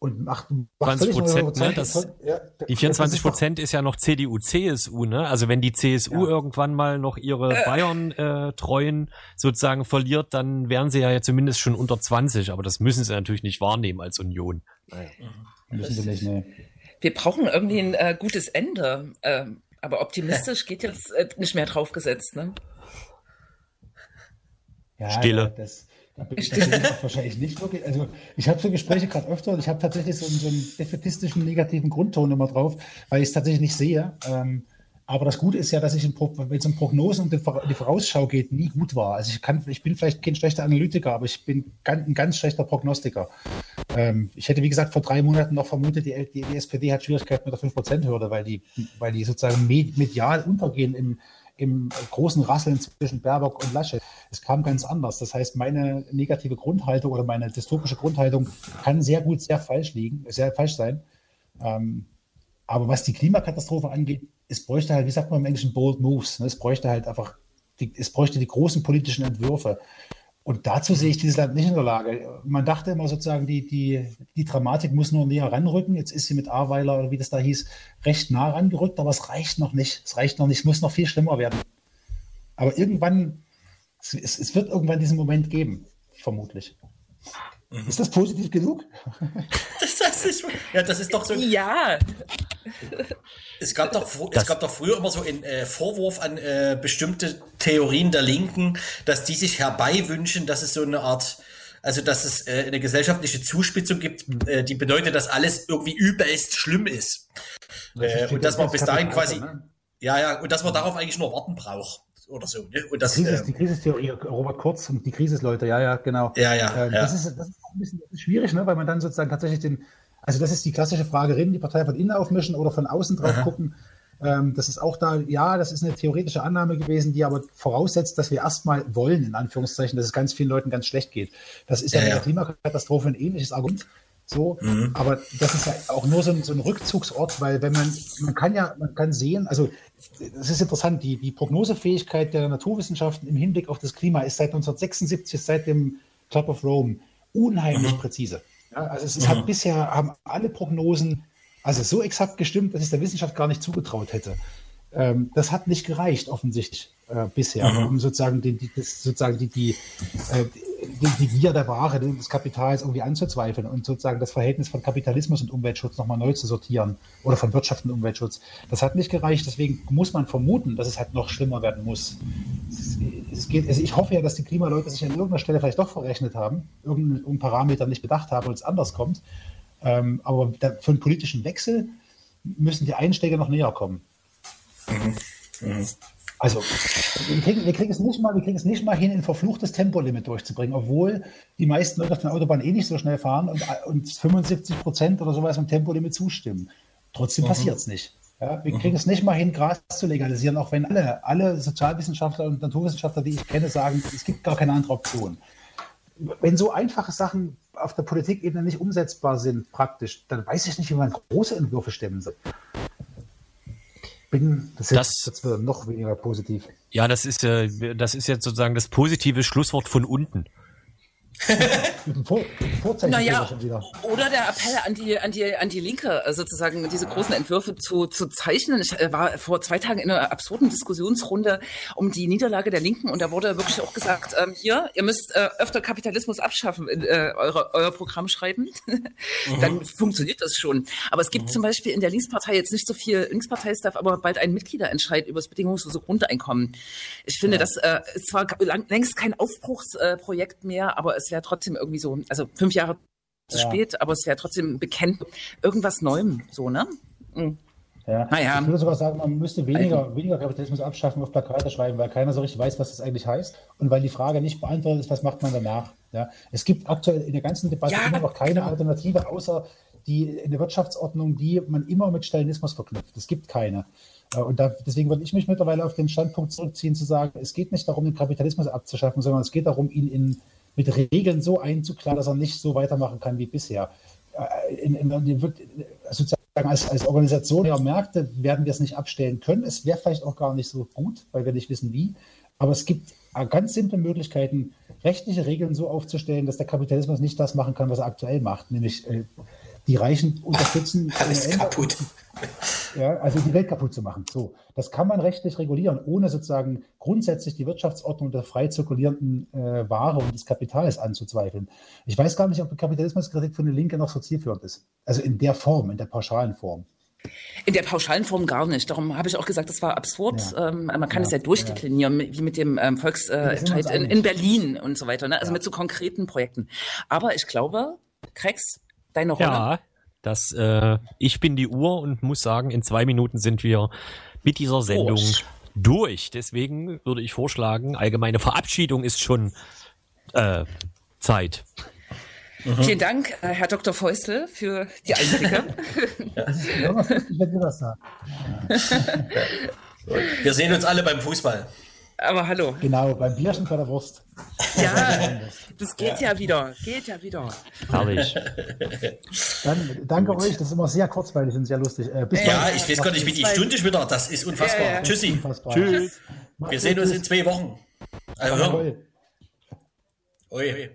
Und macht, macht 20 Prozent, ne? Das, ja, die 24 Prozent ist ja noch CDU, CSU, ne? Also wenn die CSU ja. irgendwann mal noch ihre äh. Bayern-Treuen äh, sozusagen verliert, dann wären sie ja zumindest schon unter 20, aber das müssen sie natürlich nicht wahrnehmen als Union. Naja. Mhm. Müssen sie nicht, ne. Wir brauchen irgendwie ein äh, gutes Ende. Ähm, aber optimistisch geht jetzt äh, nicht mehr draufgesetzt, ne? Ja, Stille. Das, da bin ich, wahrscheinlich nicht wirklich. Also ich habe so Gespräche gerade öfter und ich habe tatsächlich so einen, so einen defetistischen, negativen Grundton immer drauf, weil ich es tatsächlich nicht sehe. Ähm, aber das Gute ist ja, dass ich, wenn es um Prognosen und die Vorausschau geht, nie gut war. Also ich, kann, ich bin vielleicht kein schlechter Analytiker, aber ich bin ein ganz schlechter Prognostiker. Ähm, ich hätte, wie gesagt, vor drei Monaten noch vermutet, die, die, die SPD hat Schwierigkeiten mit der 5%-Hürde, weil die, weil die sozusagen medial untergehen im, im großen Rasseln zwischen Baerbock und Laschet. Es kam ganz anders. Das heißt, meine negative Grundhaltung oder meine dystopische Grundhaltung kann sehr gut sehr falsch liegen, sehr falsch sein. Ähm, aber was die Klimakatastrophe angeht, es bräuchte halt, wie sagt man im Englischen, bold moves. Ne? Es bräuchte halt einfach, die, es bräuchte die großen politischen Entwürfe. Und dazu sehe ich dieses Land nicht in der Lage. Man dachte immer sozusagen, die, die, die Dramatik muss nur näher ranrücken. Jetzt ist sie mit Aweiler oder wie das da hieß, recht nah rangerückt, aber es reicht noch nicht. Es reicht noch nicht. Es muss noch viel schlimmer werden. Aber irgendwann, es, es wird irgendwann diesen Moment geben, vermutlich. Mhm. Ist das positiv genug? das ist, ja, das ist doch so. Ja. Es gab doch, es gab doch früher immer so einen äh, Vorwurf an äh, bestimmte Theorien der Linken, dass die sich herbeiwünschen, dass es so eine Art, also dass es äh, eine gesellschaftliche Zuspitzung gibt, äh, die bedeutet, dass alles irgendwie übelst schlimm ist. Äh, und dass man bis dahin quasi, ne? ja, ja, und dass man darauf eigentlich nur warten braucht oder so. Ne? Und das, die, Krise, äh, die Krisistheorie, Robert Kurz und die Krisisleute, ja, ja, genau. Ja, ja. Äh, das, ja. Ist, das ist auch ein bisschen schwierig, ne? weil man dann sozusagen tatsächlich den, also das ist die klassische Frage, reden die Partei von innen aufmischen oder von außen drauf Aha. gucken. Ähm, das ist auch da, ja, das ist eine theoretische Annahme gewesen, die aber voraussetzt, dass wir erstmal wollen, in Anführungszeichen, dass es ganz vielen Leuten ganz schlecht geht. Das ist ja, ja mit der Klimakatastrophe ein ähnliches Argument. So, mhm. aber das ist ja auch nur so ein, so ein, Rückzugsort, weil wenn man, man kann ja, man kann sehen, also es ist interessant, die, die Prognosefähigkeit der Naturwissenschaften im Hinblick auf das Klima ist seit 1976, seit dem Club of Rome, unheimlich mhm. präzise. Ja, also es, es mhm. hat bisher, haben alle Prognosen also so exakt gestimmt, dass ich der Wissenschaft gar nicht zugetraut hätte. Ähm, das hat nicht gereicht, offensichtlich, äh, bisher, mhm. um sozusagen, die, die, das, sozusagen die, die, äh, die, die Gier der Ware, des Kapitals irgendwie anzuzweifeln und sozusagen das Verhältnis von Kapitalismus und Umweltschutz nochmal neu zu sortieren oder von Wirtschaft und Umweltschutz. Das hat nicht gereicht, deswegen muss man vermuten, dass es halt noch schlimmer werden muss. Es geht, also ich hoffe ja, dass die Klimaleute sich an irgendeiner Stelle vielleicht doch verrechnet haben, irgendeinen Parameter nicht bedacht haben und es anders kommt. Ähm, aber für einen politischen Wechsel müssen die Einschläge noch näher kommen. Mhm. Mhm. Also, wir kriegen, wir kriegen, es nicht mal, wir kriegen es nicht mal hin, ein verfluchtes Tempolimit durchzubringen, obwohl die meisten Leute auf der Autobahn eh nicht so schnell fahren und, und 75 Prozent oder sowas im Tempolimit zustimmen. Trotzdem mhm. passiert es nicht. Ja, wir mhm. kriegen es nicht mal hin, Gras zu legalisieren, auch wenn alle, alle Sozialwissenschaftler und Naturwissenschaftler, die ich kenne, sagen, es gibt gar keine andere Option. Wenn so einfache Sachen auf der Politikebene nicht umsetzbar sind, praktisch, dann weiß ich nicht, wie man große Entwürfe stemmen soll bin, das, das, jetzt, noch weniger positiv. Ja, das ist, das ist jetzt sozusagen das positive Schlusswort von unten. Vor, naja, oder der Appell an die, an die, an die Linke, äh, sozusagen diese großen Entwürfe zu, zu zeichnen. Ich äh, war vor zwei Tagen in einer absurden Diskussionsrunde um die Niederlage der Linken und da wurde wirklich auch gesagt, ähm, hier, ihr müsst äh, öfter Kapitalismus abschaffen in äh, eure, euer Programm schreiben. Mhm. Dann funktioniert das schon. Aber es gibt mhm. zum Beispiel in der Linkspartei jetzt nicht so viel, Linkspartei darf aber bald ein Mitgliederentscheid über das bedingungslose Grundeinkommen. Ich finde, ja. das äh, ist zwar lang, längst kein Aufbruchsprojekt mehr, aber es wäre trotzdem irgendwie so, also fünf Jahre zu ja. spät, aber es wäre trotzdem bekennt, irgendwas Neuem, so, ne? Mhm. Ja. Naja. Ich würde sogar sagen, man müsste weniger, weniger Kapitalismus abschaffen, auf Plakate schreiben, weil keiner so richtig weiß, was das eigentlich heißt. Und weil die Frage nicht beantwortet ist, was macht man danach. Ja. Es gibt aktuell in der ganzen Debatte ja, immer noch keine genau. Alternative, außer die in der Wirtschaftsordnung, die man immer mit Stalinismus verknüpft. Es gibt keine. Äh, und da, deswegen würde ich mich mittlerweile auf den Standpunkt zurückziehen, zu sagen, es geht nicht darum, den Kapitalismus abzuschaffen, sondern es geht darum, ihn in, mit Regeln so einzuklagen, dass er nicht so weitermachen kann wie bisher. Äh, in, in, in, sozusagen als, als Organisation der Märkte werden wir es nicht abstellen können. Es wäre vielleicht auch gar nicht so gut, weil wir nicht wissen wie. Aber es gibt äh, ganz simple Möglichkeiten, rechtliche Regeln so aufzustellen, dass der Kapitalismus nicht das machen kann, was er aktuell macht, nämlich äh, die Reichen unterstützen. Alles kaputt. Ja, also die Welt kaputt zu machen. So, das kann man rechtlich regulieren, ohne sozusagen grundsätzlich die Wirtschaftsordnung der frei zirkulierenden äh, Ware und des Kapitals anzuzweifeln. Ich weiß gar nicht, ob die Kapitalismuskritik für eine Linke noch so zielführend ist. Also in der Form, in der pauschalen Form. In der pauschalen Form gar nicht. Darum habe ich auch gesagt, das war absurd. Ja. Ähm, man kann ja, es ja durchdeklinieren, ja. wie mit dem ähm, Volksentscheid äh, in, in, Berlin und so weiter. Ne? Also mit so konkreten Projekten. Aber ich glaube, Krex, deine Rolle. Ja, das, äh, ich bin die Uhr und muss sagen, in zwei Minuten sind wir mit dieser Sendung Prost. durch. Deswegen würde ich vorschlagen, allgemeine Verabschiedung ist schon äh, Zeit. Mhm. Vielen Dank, äh, Herr Dr. Feustel, für die Einblicke. Wir sehen uns alle beim Fußball. Aber hallo. Genau, beim Bierchen bei der Wurst. Ja, das geht ja. ja wieder. Geht ja wieder. Herrlich. Dann danke Gut. euch, das ist immer sehr kurzweilig und sehr lustig. Äh, ja, ich weiß gar nicht, wie die Stunde ist wieder. Das ist unfassbar. Ja, ja. Tschüssi. Unfassbar. Tschüss. Wir sehen uns in zwei Wochen. Also, Oi. Oi.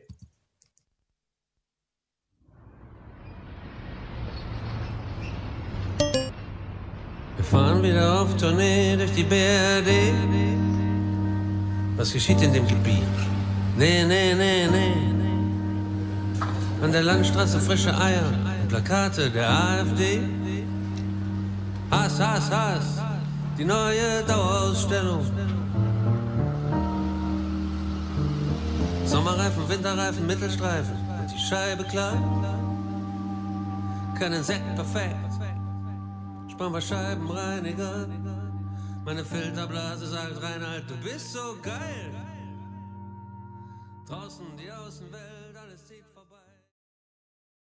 Wir fahren wieder auf Tournee durch die BRD. Was geschieht in dem Gebiet? Nee, nee, nee, nee. An der Landstraße frische Eier und Plakate der AfD. Hass, Hass, Hass, die neue Dauerausstellung. Sommerreifen, Winterreifen, Mittelstreifen und die Scheibe klar. Kein Insekt perfekt Sparen wir Scheibenreiniger. Meine Filterblase sagt Reinhard, du bist so geil. Draußen die Außenwelt.